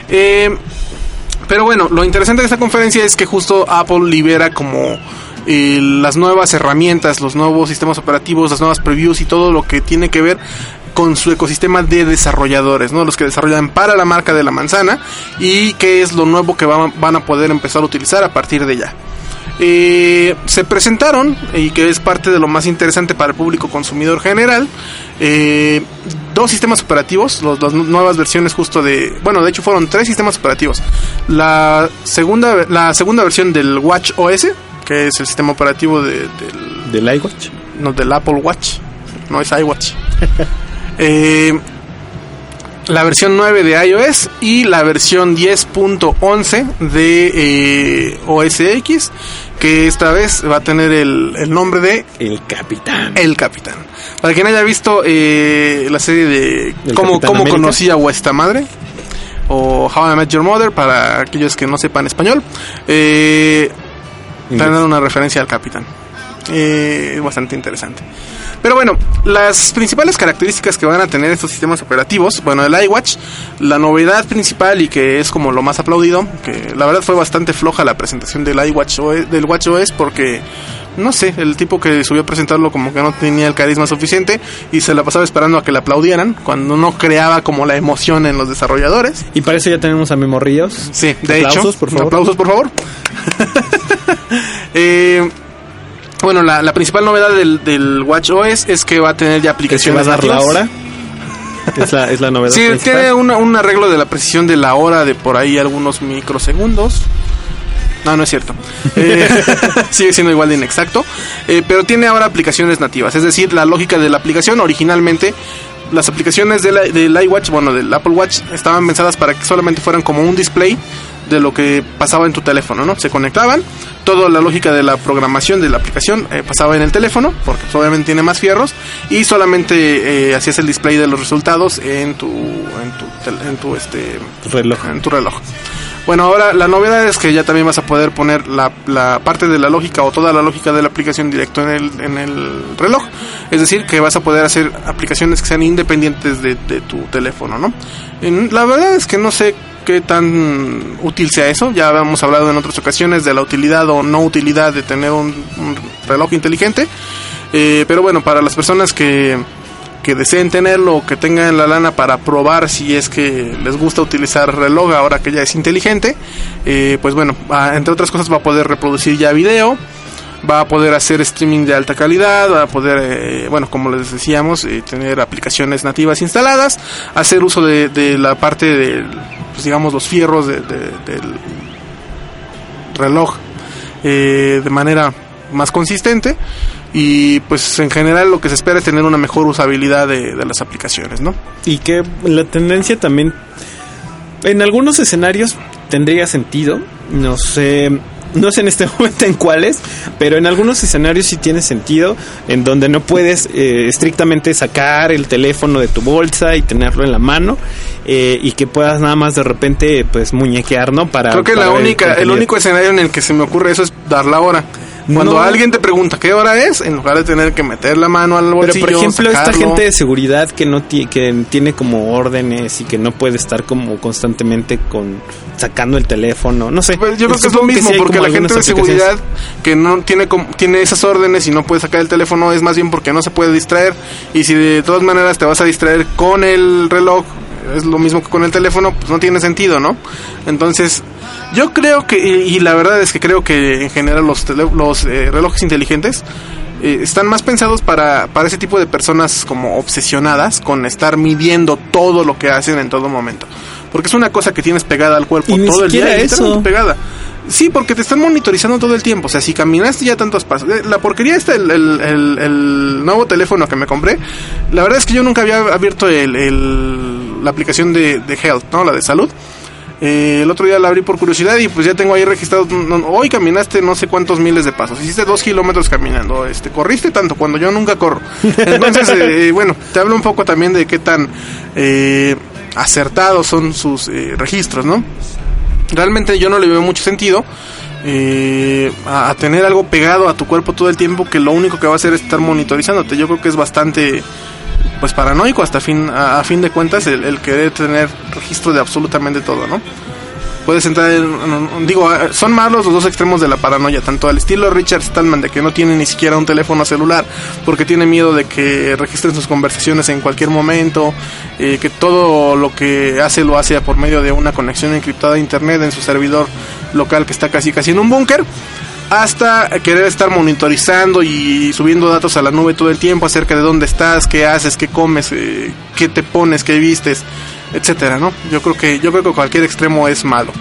Eh, pero bueno, lo interesante de esta conferencia es que justo Apple libera como las nuevas herramientas, los nuevos sistemas operativos, las nuevas previews y todo lo que tiene que ver con su ecosistema de desarrolladores, ¿no? Los que desarrollan para la marca de la manzana y qué es lo nuevo que van, a poder empezar a utilizar a partir de ya. Eh, se presentaron, y que es parte de lo más interesante para el público consumidor general, eh, dos sistemas operativos, los- las nu- nuevas versiones justo de, bueno, de hecho fueron tres sistemas operativos. La segunda, la segunda versión del Watch OS, que es el sistema operativo de- del, Del iWatch. no, del Apple Watch, no es iWatch. <laughs> Eh, la versión 9 de iOS y la versión 10.11 de eh, OS X, que esta vez va a tener el, el nombre de El capitán. El Capitán. Para quien haya visto eh, la serie de ¿El Cómo, cómo conocí a vuestra madre o How I Met Your Mother, para aquellos que no sepan español, eh, Tendrán una referencia al Capitán. Eh, bastante interesante. Pero bueno, las principales características que van a tener estos sistemas operativos, bueno, el iWatch, la novedad principal y que es como lo más aplaudido, que la verdad fue bastante floja la presentación del iWatch OS, del WatchOS porque no sé, el tipo que subió a presentarlo como que no tenía el carisma suficiente y se la pasaba esperando a que le aplaudieran cuando no creaba como la emoción en los desarrolladores. Y para eso ya tenemos a Memo Ríos. Sí, de Aplausos, hecho. por favor. Aplausos, por favor. <laughs> Eh, Bueno, la, la principal novedad del, del Watch OS es que va a tener ya ¿Que se va aplicaciones a dar la hora? Es la, es la novedad Sí, principal. tiene un arreglo de la precisión de la hora de por ahí algunos microsegundos. No, no es cierto. <laughs> Eh, <laughs> sigue siendo igual de inexacto. Eh, pero tiene ahora aplicaciones nativas. Es decir, la lógica de la aplicación originalmente. Las aplicaciones de la- del iWatch, bueno, del Apple Watch, estaban pensadas para que solamente fueran como un display de lo que pasaba en tu teléfono, ¿no? Se conectaban, toda la lógica de la programación de la aplicación eh, pasaba en el teléfono, porque pues, obviamente tiene más fierros, y solamente eh, hacías el display de los resultados en tu, en tu, en tu este, reloj. en tu reloj. Bueno, ahora la novedad es que ya también vas a poder poner la, la parte de la lógica o toda la lógica de la aplicación directo en el, en el reloj. Es decir, que vas a poder hacer aplicaciones que sean independientes de, de tu teléfono, ¿no? En- la verdad es que no sé qué tan útil sea eso. Ya habíamos hablado en otras ocasiones de la utilidad o no utilidad de tener un, reloj inteligente. Eh, pero bueno, para las personas que, que deseen tenerlo o que tengan la lana para probar si es que les gusta utilizar reloj ahora que ya es inteligente, eh, pues bueno, entre otras cosas va a poder reproducir ya video, va a poder hacer streaming de alta calidad, va a poder, eh, bueno, como les decíamos, tener aplicaciones nativas instaladas, hacer uso de, de la parte de, pues digamos, los fierros de- de- del reloj eh, de manera más consistente y pues en general lo que se espera es tener una mejor usabilidad de, de las aplicaciones, ¿no? Y que la tendencia también, en algunos escenarios tendría sentido, no sé, no sé en este <laughs> momento en cuáles, pero en algunos escenarios sí tiene sentido, en donde no puedes eh, estrictamente sacar el teléfono de tu bolsa y tenerlo en la mano eh, y que puedas nada más de repente pues muñequear, ¿no? Para Creo que para la única, el único escenario en el que se me ocurre eso es dar la hora. Cuando No. alguien te pregunta qué hora es, en lugar de tener que meter la mano al Pero bolsillo, por ejemplo, esta sacarlo, gente de seguridad que no que tiene como órdenes y que no puede estar como constantemente con sacando el teléfono, no sé. Pues yo creo que es lo mismo, sí porque como la gente de seguridad que no tiene com- tiene esas órdenes y no puede sacar el teléfono es más bien porque no se puede distraer. Y si de todas maneras te vas a distraer con el reloj, es lo mismo que con el teléfono, pues no tiene sentido, ¿no? Entonces, yo creo que, y y la verdad es que creo que en general los, tele- los eh, relojes inteligentes eh, están más pensados para, para ese tipo de personas como obsesionadas con estar midiendo todo lo que hacen en todo momento. Porque es una cosa que tienes pegada al cuerpo Y todo el día. y eso. pegada. Sí, porque te están monitorizando todo el tiempo. O sea, si caminaste ya tantos pasos. Eh, La porquería está el, el, el- el nuevo teléfono que me compré. La verdad es que yo nunca había abierto el, el- la aplicación de, de Health, ¿no? La de salud. Eh, el otro día la abrí por curiosidad y pues ya tengo ahí registrado. no, hoy caminaste no sé cuántos miles de pasos. Hiciste dos kilómetros caminando. Este, corriste tanto cuando yo nunca corro. Entonces, <laughs> eh, bueno, te hablo un poco también de qué tan eh, acertados son sus eh, registros, ¿no? realmente yo no le veo mucho sentido eh, a, a tener algo pegado a tu cuerpo todo el tiempo que lo único que va a hacer es estar monitorizándote. Yo creo que es bastante pues paranoico hasta fin a, fin de cuentas el, el querer tener registro de absolutamente todo, ¿no? Puedes entrar en, en- en- digo, eh, son malos los dos extremos de la paranoia, tanto al estilo Richard Stallman de que no tiene ni siquiera un teléfono celular porque tiene miedo de que registren sus conversaciones en cualquier momento, eh, que todo lo que hace lo hace por medio de una conexión encriptada a internet en su servidor local que está casi casi en un búnker hasta querer estar monitorizando y subiendo datos a la nube todo el tiempo acerca de dónde estás, qué haces, qué comes, eh, qué te pones, qué vistes, etcétera, ¿no? Yo creo que yo creo que cualquier extremo es malo.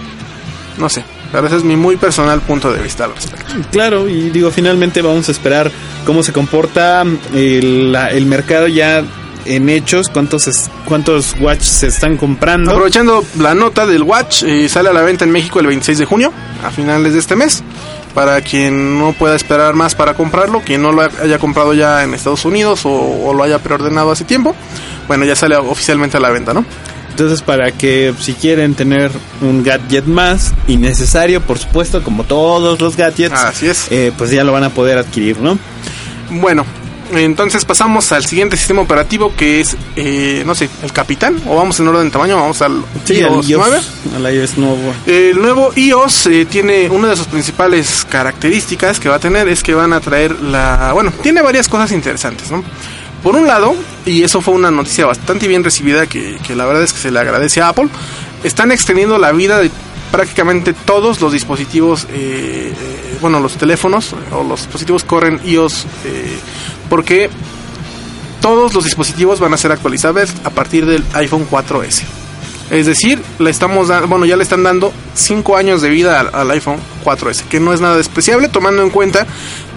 No sé, pero ese es mi muy personal punto de vista al respecto. Claro, y digo, finalmente vamos a esperar cómo se comporta el, la- el mercado ya en hechos, cuántos es- cuántos watch se están comprando. Aprovechando la nota del Watch, eh, sale a la venta en México el 26 de junio, a finales de este mes. Para quien no pueda esperar más para comprarlo, quien no lo haya comprado ya en Estados Unidos o, o lo haya preordenado hace tiempo, bueno, ya sale oficialmente a la venta, ¿no? Entonces, para que si quieren tener un gadget más, innecesario, por supuesto, como todos los gadgets, Así es. eh, pues ya lo van a poder adquirir, ¿no? Bueno, entonces pasamos al siguiente sistema operativo que es, eh, no sé, el Capitán, o vamos en orden de tamaño, vamos al Sí, iOS al iOS, 9. al iOS nuevo. El nuevo iOS eh, tiene una de sus principales características que va a tener es que van a traer la... Bueno, tiene varias cosas interesantes, ¿no? Por un lado, y eso fue una noticia bastante bien recibida que, que la verdad es que se le agradece a Apple, están extendiendo la vida de prácticamente todos los dispositivos eh, bueno, los teléfonos o los dispositivos corren iOS eh, porque todos los dispositivos van a ser actualizables a partir del iPhone 4S. Es decir, le estamos dando, bueno, ya le están dando 5 años de vida al, al iPhone 4S, que no es nada despreciable tomando en cuenta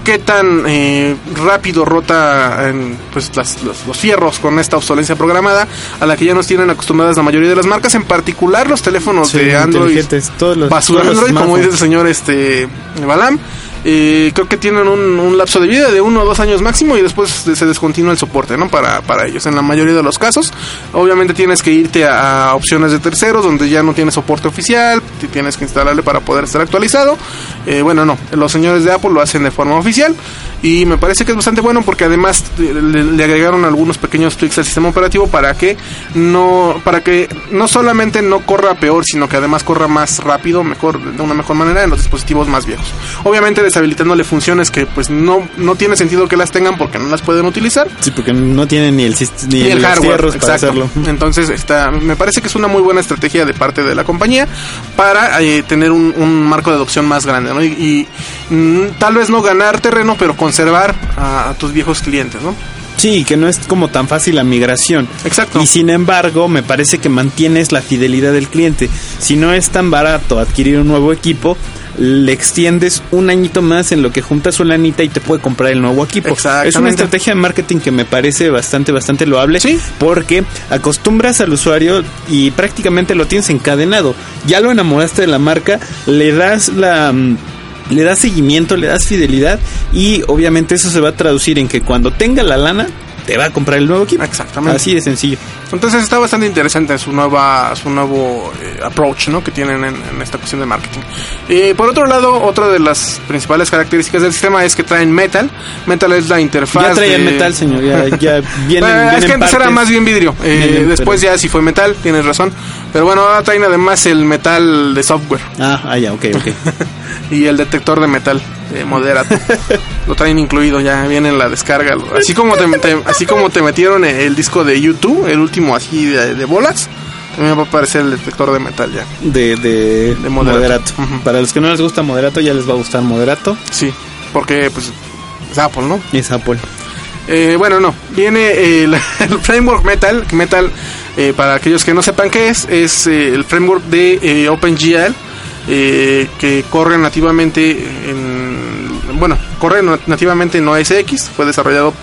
qué tan eh, rápido rota en, pues, las- los, los fierros con esta obsolencia programada a la que ya nos tienen acostumbradas la mayoría de las marcas, en particular los teléfonos Sí, de Android todos los- basura todos los Android, como dice el señor este Balam. Eh, creo que tienen un, lapso de vida de uno o dos años máximo y después se descontinúa el soporte, ¿no? Para, para ellos, en la mayoría de los casos. Obviamente tienes que irte a, opciones de terceros donde ya no tienes soporte oficial, tienes que instalarle para poder estar actualizado. Eh, bueno, no, los señores de Apple lo hacen de forma oficial y me parece que es bastante bueno porque además eh, le, le agregaron algunos pequeños tweaks al sistema operativo para que no para que no solamente no corra peor, sino que además corra más rápido, mejor de una mejor manera en los dispositivos más viejos. Obviamente deshabilitándole funciones que pues no no tiene sentido que las tengan porque no las pueden utilizar. Sí, porque no tienen ni el, ni Y el hardware, para exacto. hacerlo. Entonces, está, me parece que es una muy buena estrategia de parte de la compañía para eh, tener un, un marco de adopción más grande, ¿no? Y, y, mm, tal vez no ganar terreno, pero conservar a, a tus viejos clientes, ¿no? Sí, que no es como tan fácil la migración. Exacto. Y sin embargo, me parece que mantienes la fidelidad del cliente. Si no es tan barato adquirir un nuevo equipo, le extiendes un añito más en lo que juntas su lanita y te puede comprar el nuevo equipo. Es una estrategia de marketing que me parece bastante, bastante loable. Sí. Porque acostumbras al usuario y prácticamente lo tienes encadenado. Ya lo enamoraste de la marca, le das la... mm, le das seguimiento, le das fidelidad y obviamente eso se va a traducir en que cuando tenga la lana te va a comprar el nuevo equipo. Exactamente. Así de sencillo. Entonces está bastante interesante su nueva su nuevo eh, approach ¿no? que tienen en, en esta cuestión de marketing. Eh, por otro lado, otra de las principales características del sistema es que traen Metal. Metal es la interfaz. Ya traía de- metal, señor. Ya, ya <laughs> vienen, Ah, es que antes era más bien vidrio. Eh, Vienen, después pero- ya sí fue metal, tienes razón. Pero bueno, ahora traen además el metal de software Ah, ah, ya, ok, ok. <laughs> y el detector de metal eh, moderato. lo traen incluido ya, viene en la descarga. Así como te, te- así como te metieron el disco de YouTube, el último así de, de bolas, también va a aparecer el detector de metal ya. De, de, De moderato. Para los que no les gusta moderato, ya les va a gustar moderato. Sí, porque pues es Apple, ¿no? Es Apple. Eh, bueno, no. Viene el, <laughs> el framework Metal. Metal, eh, para aquellos que no sepan qué es, es eh, el framework de OpenGL eh, que corre nativamente en. Bueno, corre na- nativamente en OS X. Fue desarrollado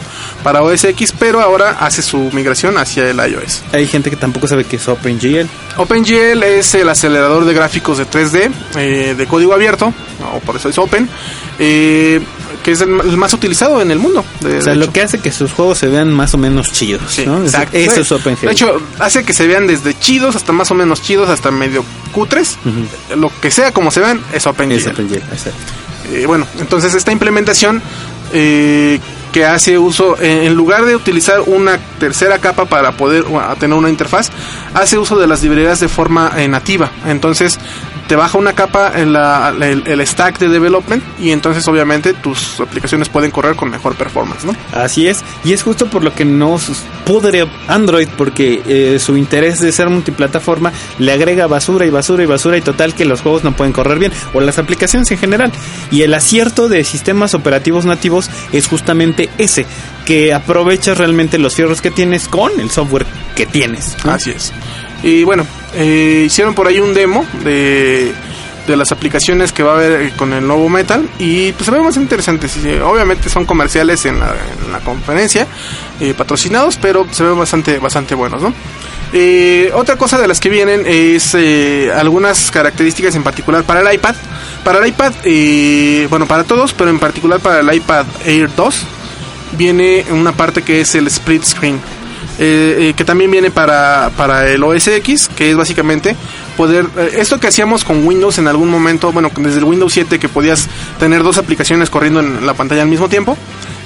para OS X, pero ahora hace su migración hacia el iOS. Hay gente que tampoco sabe que es OpenGL. OpenGL es el acelerador de gráficos de 3D eh, de código abierto, o por eso es Open, eh, que es el, más utilizado en el mundo. de- O sea, lo que hace que sus juegos se vean más o menos chidos. Sí, ¿no? Exacto. Eso es OpenGL. De hecho, hace que se vean desde chidos hasta más o menos chidos, hasta medio cutres. Lo que sea como se vean es OpenGL. es OpenGL, exacto. Eh, bueno, entonces esta implementación eh, que hace uso, eh, en lugar de utilizar una tercera capa para poder uh, tener una interfaz, hace uso de las librerías de forma eh, nativa. Entonces te baja una capa en la, el, el stack de development y entonces obviamente tus aplicaciones pueden correr con mejor performance, ¿no? Así es, y es justo por lo que no pudre Android, porque eh, su interés de ser multiplataforma le agrega basura y basura y basura y total que los juegos no pueden correr bien, o las aplicaciones en general. Y el acierto de sistemas operativos nativos es justamente ese, que aprovechas realmente los fierros que tienes con el software que tienes. ¿no? Así es. Y bueno, eh, hicieron por ahí un demo de, de las aplicaciones que va a haber eh, con el nuevo Metal y pues se ve más interesante. Sí, obviamente son comerciales en la, en la conferencia, eh, patrocinados, pero se ven bastante, bastante buenos, ¿no? Otra cosa de las que vienen es algunas características en particular para el iPad. Para el iPad, bueno, para todos, pero en particular para el iPad Air 2, viene una parte que es el split screen. Eh, eh, que también viene para, para el OS X, que es básicamente poder, eh, esto que hacíamos con Windows en algún momento, bueno, desde el Windows 7 que podías tener dos aplicaciones corriendo en la pantalla al mismo tiempo,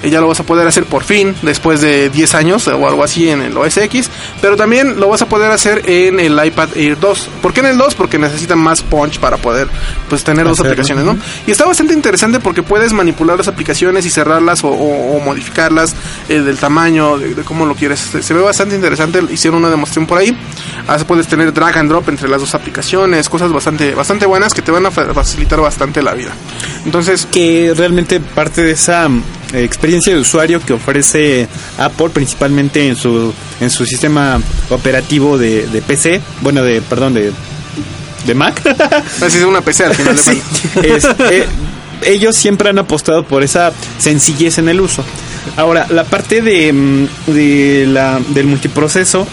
ya lo vas a poder hacer por fin después de 10 años o algo así en el OS X, pero también lo vas a poder hacer en el iPad Air 2. ¿Por qué en el 2? Porque necesitan más punch para poder pues tener dos aplicaciones, ¿no? Y está bastante interesante porque puedes manipular las aplicaciones y cerrarlas o, o- o modificarlas eh, del tamaño, de, de cómo lo quieres. Se, se ve bastante interesante. Hicieron una demostración por ahí. Ah, puedes tener drag and drop entre las dos aplicaciones, cosas bastante, bastante buenas que te van a fa- facilitar bastante la vida. Entonces, que realmente parte de esa experiencia de usuario que ofrece Apple principalmente en su en su sistema operativo de, de PC, bueno de perdón de de Mac. así es una PC al final de <laughs> Sí, cuentas. es, eh, ellos siempre han apostado por esa sencillez en el uso. Ahora, la parte de, mm, de la, del multiproceso,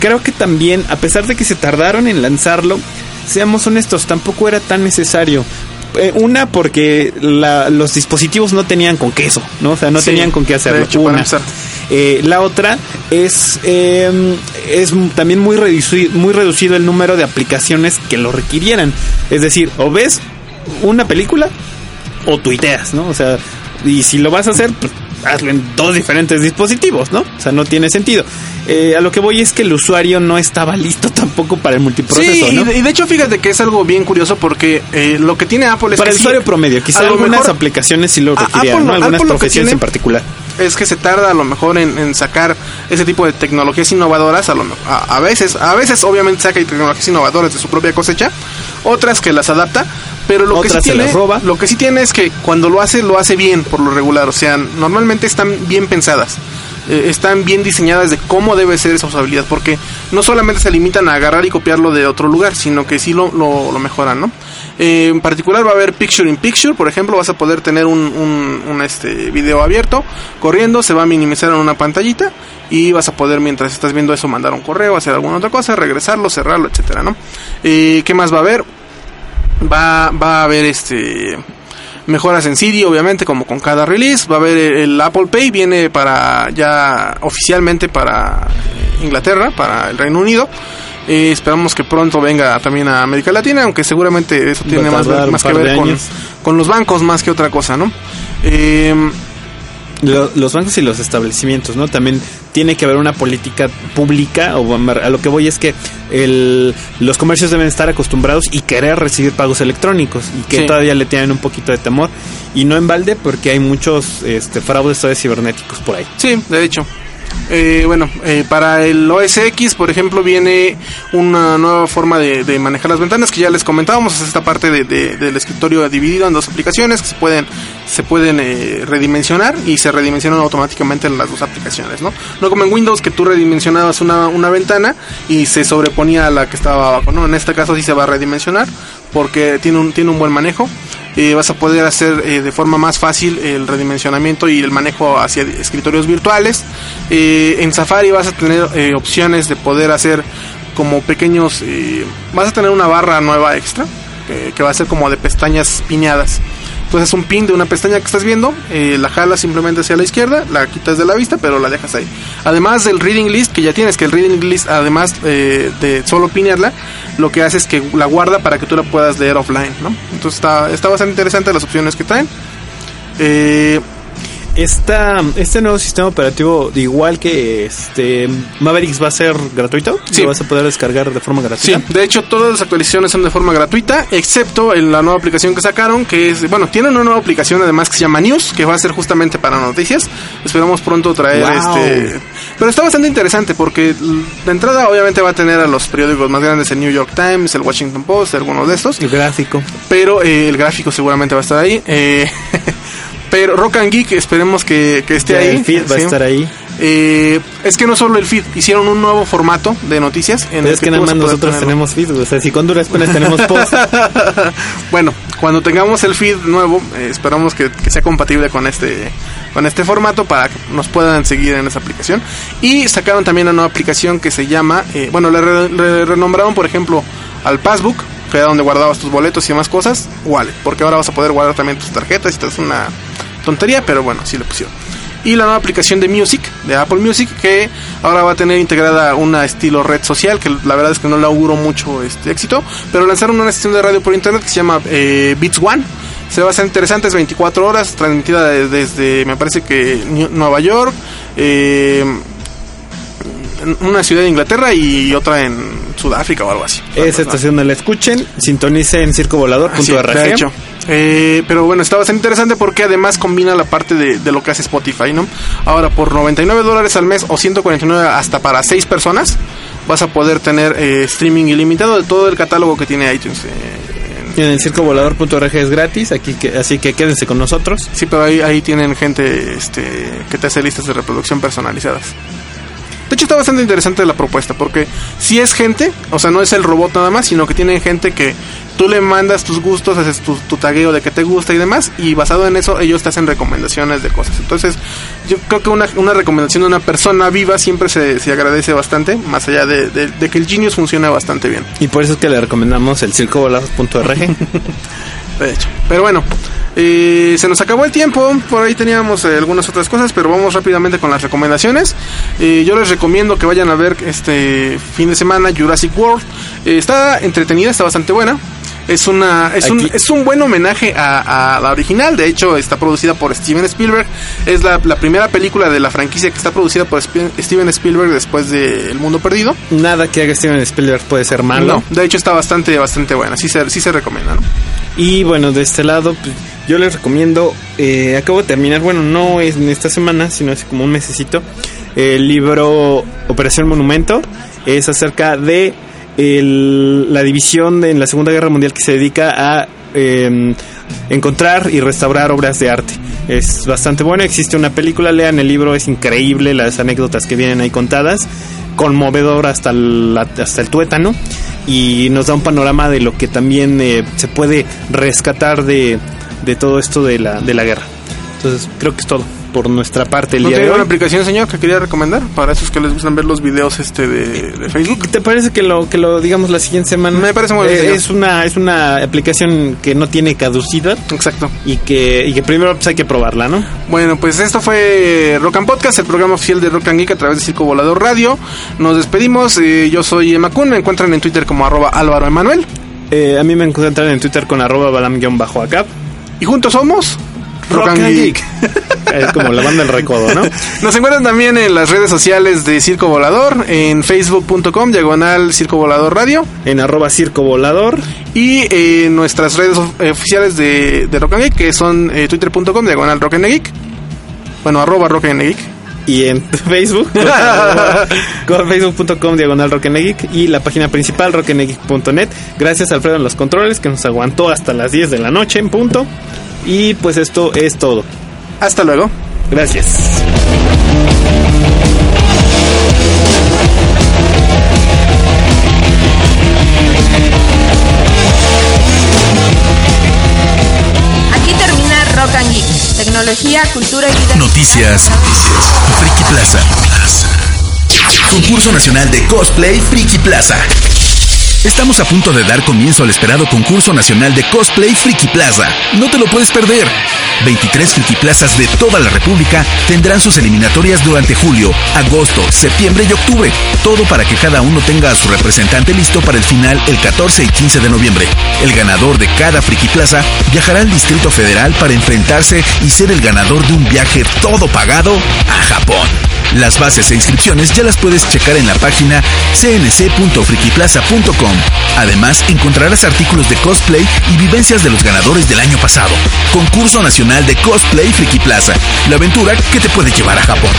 creo que también, a pesar de que se tardaron en lanzarlo, seamos honestos, tampoco era tan necesario. Eh, una, porque la- los dispositivos no tenían con queso, ¿no? O sea, no Sí, tenían con qué hacerlo. hecho, Una. Eh, la otra es, eh, es también muy reducido, muy reducido el número de aplicaciones que lo requirieran. Es decir, o ves una película o tuiteas, ¿no? O sea, y si lo vas a hacer, pues hazlo en dos diferentes dispositivos, ¿no? O sea, no tiene sentido. Eh, a lo que voy es que el usuario no estaba listo <laughs> tampoco para el multiproceso, Sí, y ¿no? de, y de hecho fíjate que es algo bien curioso porque eh, lo que tiene Apple es para que el sí, usuario promedio, quizá algunas mejor aplicaciones sí lo Apple ¿no? Algunas Apple profesiones tiene- en particular. es que se tarda a lo mejor en, en sacar ese tipo de tecnologías innovadoras a, lo, a, a veces a veces obviamente saca tecnologías innovadoras de su propia cosecha otras que las adapta pero lo que sí tiene roba. lo que sí tiene es que cuando lo hace lo hace bien por lo regular. O sea normalmente están bien pensadas eh, están bien diseñadas de cómo debe ser esa usabilidad porque no solamente se limitan a agarrar y copiarlo de otro lugar sino que sí lo, lo, lo mejoran no Eh, en particular va a haber picture in picture por ejemplo vas a poder tener un, un, un, este video abierto corriendo se va a minimizar en una pantallita y vas a poder mientras estás viendo eso mandar un correo hacer alguna otra cosa regresarlo cerrarlo etcétera no Eh, qué más va a haber va, va a haber este mejoras en Siri obviamente como con cada release. Va a haber el, Apple Pay viene para ya oficialmente para Inglaterra para el Reino Unido. Eh, esperamos que pronto venga también a América Latina aunque seguramente eso tiene más, más que ver con, con los bancos más que otra cosa no Eh, Lo- los bancos y los establecimientos, ¿no? También tiene que haber una política pública, o a lo que voy es que el, los comercios deben estar acostumbrados y querer recibir pagos electrónicos y que Sí. todavía le tienen un poquito de temor y no en balde porque hay muchos este, fraudes todavía cibernéticos por ahí. Sí, de hecho. Eh, bueno, eh, para el OS X, por ejemplo, viene una nueva forma de, manejar las ventanas que ya les comentábamos. Es esta parte de- del escritorio dividido en dos aplicaciones que se pueden, se pueden eh, redimensionar y se redimensionan automáticamente en las dos aplicaciones, ¿no? No como en Windows que tú redimensionabas una, una ventana y se sobreponía a la que estaba abajo, ¿no? En este caso sí se va a redimensionar porque tiene un, tiene un buen manejo. Eh, vas a poder hacer eh, de forma más fácil el redimensionamiento y el manejo hacia escritorios virtuales. Eh, en Safari vas a tener eh, opciones de poder hacer como pequeños... vas a tener una barra nueva extra que va a ser como de pestañas piñadas. Entonces es un pin de una pestaña que estás viendo, eh, la jalas simplemente hacia la izquierda, la quitas de la vista, pero la dejas ahí. Además del reading list, que ya tienes, que el reading list, además eh, de solo pinearla, lo que hace es que la guarda para que tú la puedas leer offline, ¿no? Entonces está, está bastante interesante las opciones que traen. Eh, Esta, este nuevo sistema operativo, igual que este Mavericks, va a ser gratuito. Sí. Lo vas a poder descargar de forma Sí, gratuita. de hecho todas las actualizaciones son de forma gratuita, excepto en la nueva aplicación que sacaron, que es, bueno, tienen una nueva aplicación además que se llama News, que va a ser justamente para noticias. Esperamos pronto traer Wow. este... Pero está bastante interesante porque de entrada obviamente va a tener a los periódicos más grandes, el New York Times, el Washington Post, algunos de estos, El gráfico. pero eh, el gráfico seguramente va a estar ahí. eh, <laughs> pero Rock and Geek esperemos que, que esté Ya ahí. el feed va a estar ahí. Eh, es que no solo el feed, hicieron un nuevo formato de noticias. En Pero el es que nada más nosotros tenemos feed. O sea, si con duras penas tenemos post. <laughs> bueno, cuando tengamos el feed nuevo, eh, esperamos que, que sea compatible con este con este formato para que nos puedan seguir en esa aplicación. Y sacaron también una nueva aplicación que se llama, eh, bueno, le, re- le renombraron, por ejemplo, al Passbook, que era donde guardabas tus boletos y demás cosas, Wallet, porque ahora vas a poder guardar también tus tarjetas y es una tontería, pero bueno, sí le pusieron. Y la nueva aplicación de Music, de Apple Music, que ahora va a tener integrada una estilo red social, que la verdad es que no le auguro mucho este éxito, pero lanzaron una estación de radio por internet que se llama eh, Beats One, Se va a hacer interesante, es 24 horas, transmitida de- desde, me parece que Nueva York, eh, una ciudad de Inglaterra y otra en Sudáfrica o algo así. Esa estación no la escuchen, sintonicen circovolador.org. de hecho. Eh, pero bueno, está bastante interesante porque además combina la parte de, de lo que hace Spotify, ¿no? Ahora, por 99 dólares al mes o 149 hasta para 6 personas, vas a poder tener eh, streaming ilimitado de todo el catálogo que tiene iTunes. eh, En el circovolador.org es gratis, aquí que, así que quédense con nosotros. Sí, pero ahí, ahí tienen gente este, que te hace listas de reproducción personalizadas. De hecho, está bastante interesante la propuesta, porque si es gente, o sea, no es el robot nada más, sino que tienen gente que tú le mandas tus gustos, haces tu, tu tagueo de que te gusta y demás, y basado en eso ellos te hacen recomendaciones de cosas. Entonces, yo creo que una, una recomendación de una persona viva siempre se, se agradece bastante, más allá de, de- de que el Genius funciona bastante bien. Y por eso es que le recomendamos el circovolador.org. <laughs> De hecho. Pero bueno, se nos acabó el tiempo. Por ahí teníamos eh, algunas otras cosas, pero vamos rápidamente con las recomendaciones. Yo les recomiendo que vayan a ver este fin de semana Jurassic World. Eh, está entretenida, está bastante buena. Es una es un, es un buen homenaje a, a la original. De hecho, está producida por Steven Spielberg. Es la, la primera película de la franquicia que está producida por Steven Spielberg después de El Mundo Perdido. Nada que haga Steven Spielberg puede ser malo. No, de hecho está bastante bastante buena. Sí se, sí se recomienda, ¿no? Y bueno, de este lado, pues, yo les recomiendo, eh, acabo de terminar, bueno, no es en esta semana, sino hace como un mesecito, el libro Operación Monumento. Es acerca de el- la división en la Segunda Guerra Mundial que se dedica a eh, encontrar y restaurar obras de arte. Es bastante bueno, existe una película, lean el libro, es increíble las anécdotas que vienen ahí contadas, conmovedor hasta el, hasta el tuétano y nos da un panorama de lo que también eh, se puede rescatar de, de todo esto de la, de la guerra. Entonces creo que es todo por nuestra parte el ¿No día de hoy. una aplicación, señor, que quería recomendar? Para esos que les gustan ver los videos este de, de Facebook. ¿Te parece que lo que lo digamos la siguiente semana? Me parece muy bien, Eh, es una es una aplicación que no tiene caducidad Exacto. y que y que primero pues, hay que probarla, ¿no? Bueno, pues esto fue Rock and Podcast, el programa oficial de Rock and Geek a través de Circo Volador Radio. Nos despedimos. eh, yo soy Emma Kun. Me encuentran en Twitter como arroba Álvaro Emanuel. Eh, a mí me encuentran en Twitter con arroba balam-acap. Y juntos somos Rock, and Geek. es como la banda del recodo, ¿no? <laughs> Nos encuentran también en las redes sociales de Circo Volador, en facebook.com, diagonal Circo Volador Radio. En arroba circo volador. Y en nuestras redes eh, oficiales de, de Rock and Geek, que son eh, twitter.com, diagonal Rock and Geek. Bueno, arroba Rock and Geek. y en <laughs> Facebook <laughs> con facebook.com diagonal rocknegeek y la página principal rocknegeek.net gracias Alfredo en los controles que nos aguantó hasta las 10 de la noche en punto y pues esto es todo Hasta luego. gracias Aquí termina Rock and Geek. Tecnología, cultura y vida. Noticias. Friki Plaza. Concurso Nacional de Cosplay Friki Plaza. Estamos a punto de dar comienzo al esperado concurso nacional de cosplay Friki Plaza. No te lo puedes perder. 23 Friki Plazas de toda la República tendrán sus eliminatorias durante julio, agosto, septiembre y octubre. Todo para que cada uno tenga a su representante listo para el final el 14 y 15 de noviembre. El ganador de cada Friki Plaza viajará al Distrito Federal para enfrentarse y ser el ganador de un viaje todo pagado a Japón. Las bases e inscripciones ya las puedes checar en la página cnc.frikiplaza.com. Además, encontrarás artículos de cosplay y vivencias de los ganadores del año pasado. Concurso Nacional de Cosplay Friki Plaza. La aventura que te puede llevar a Japón.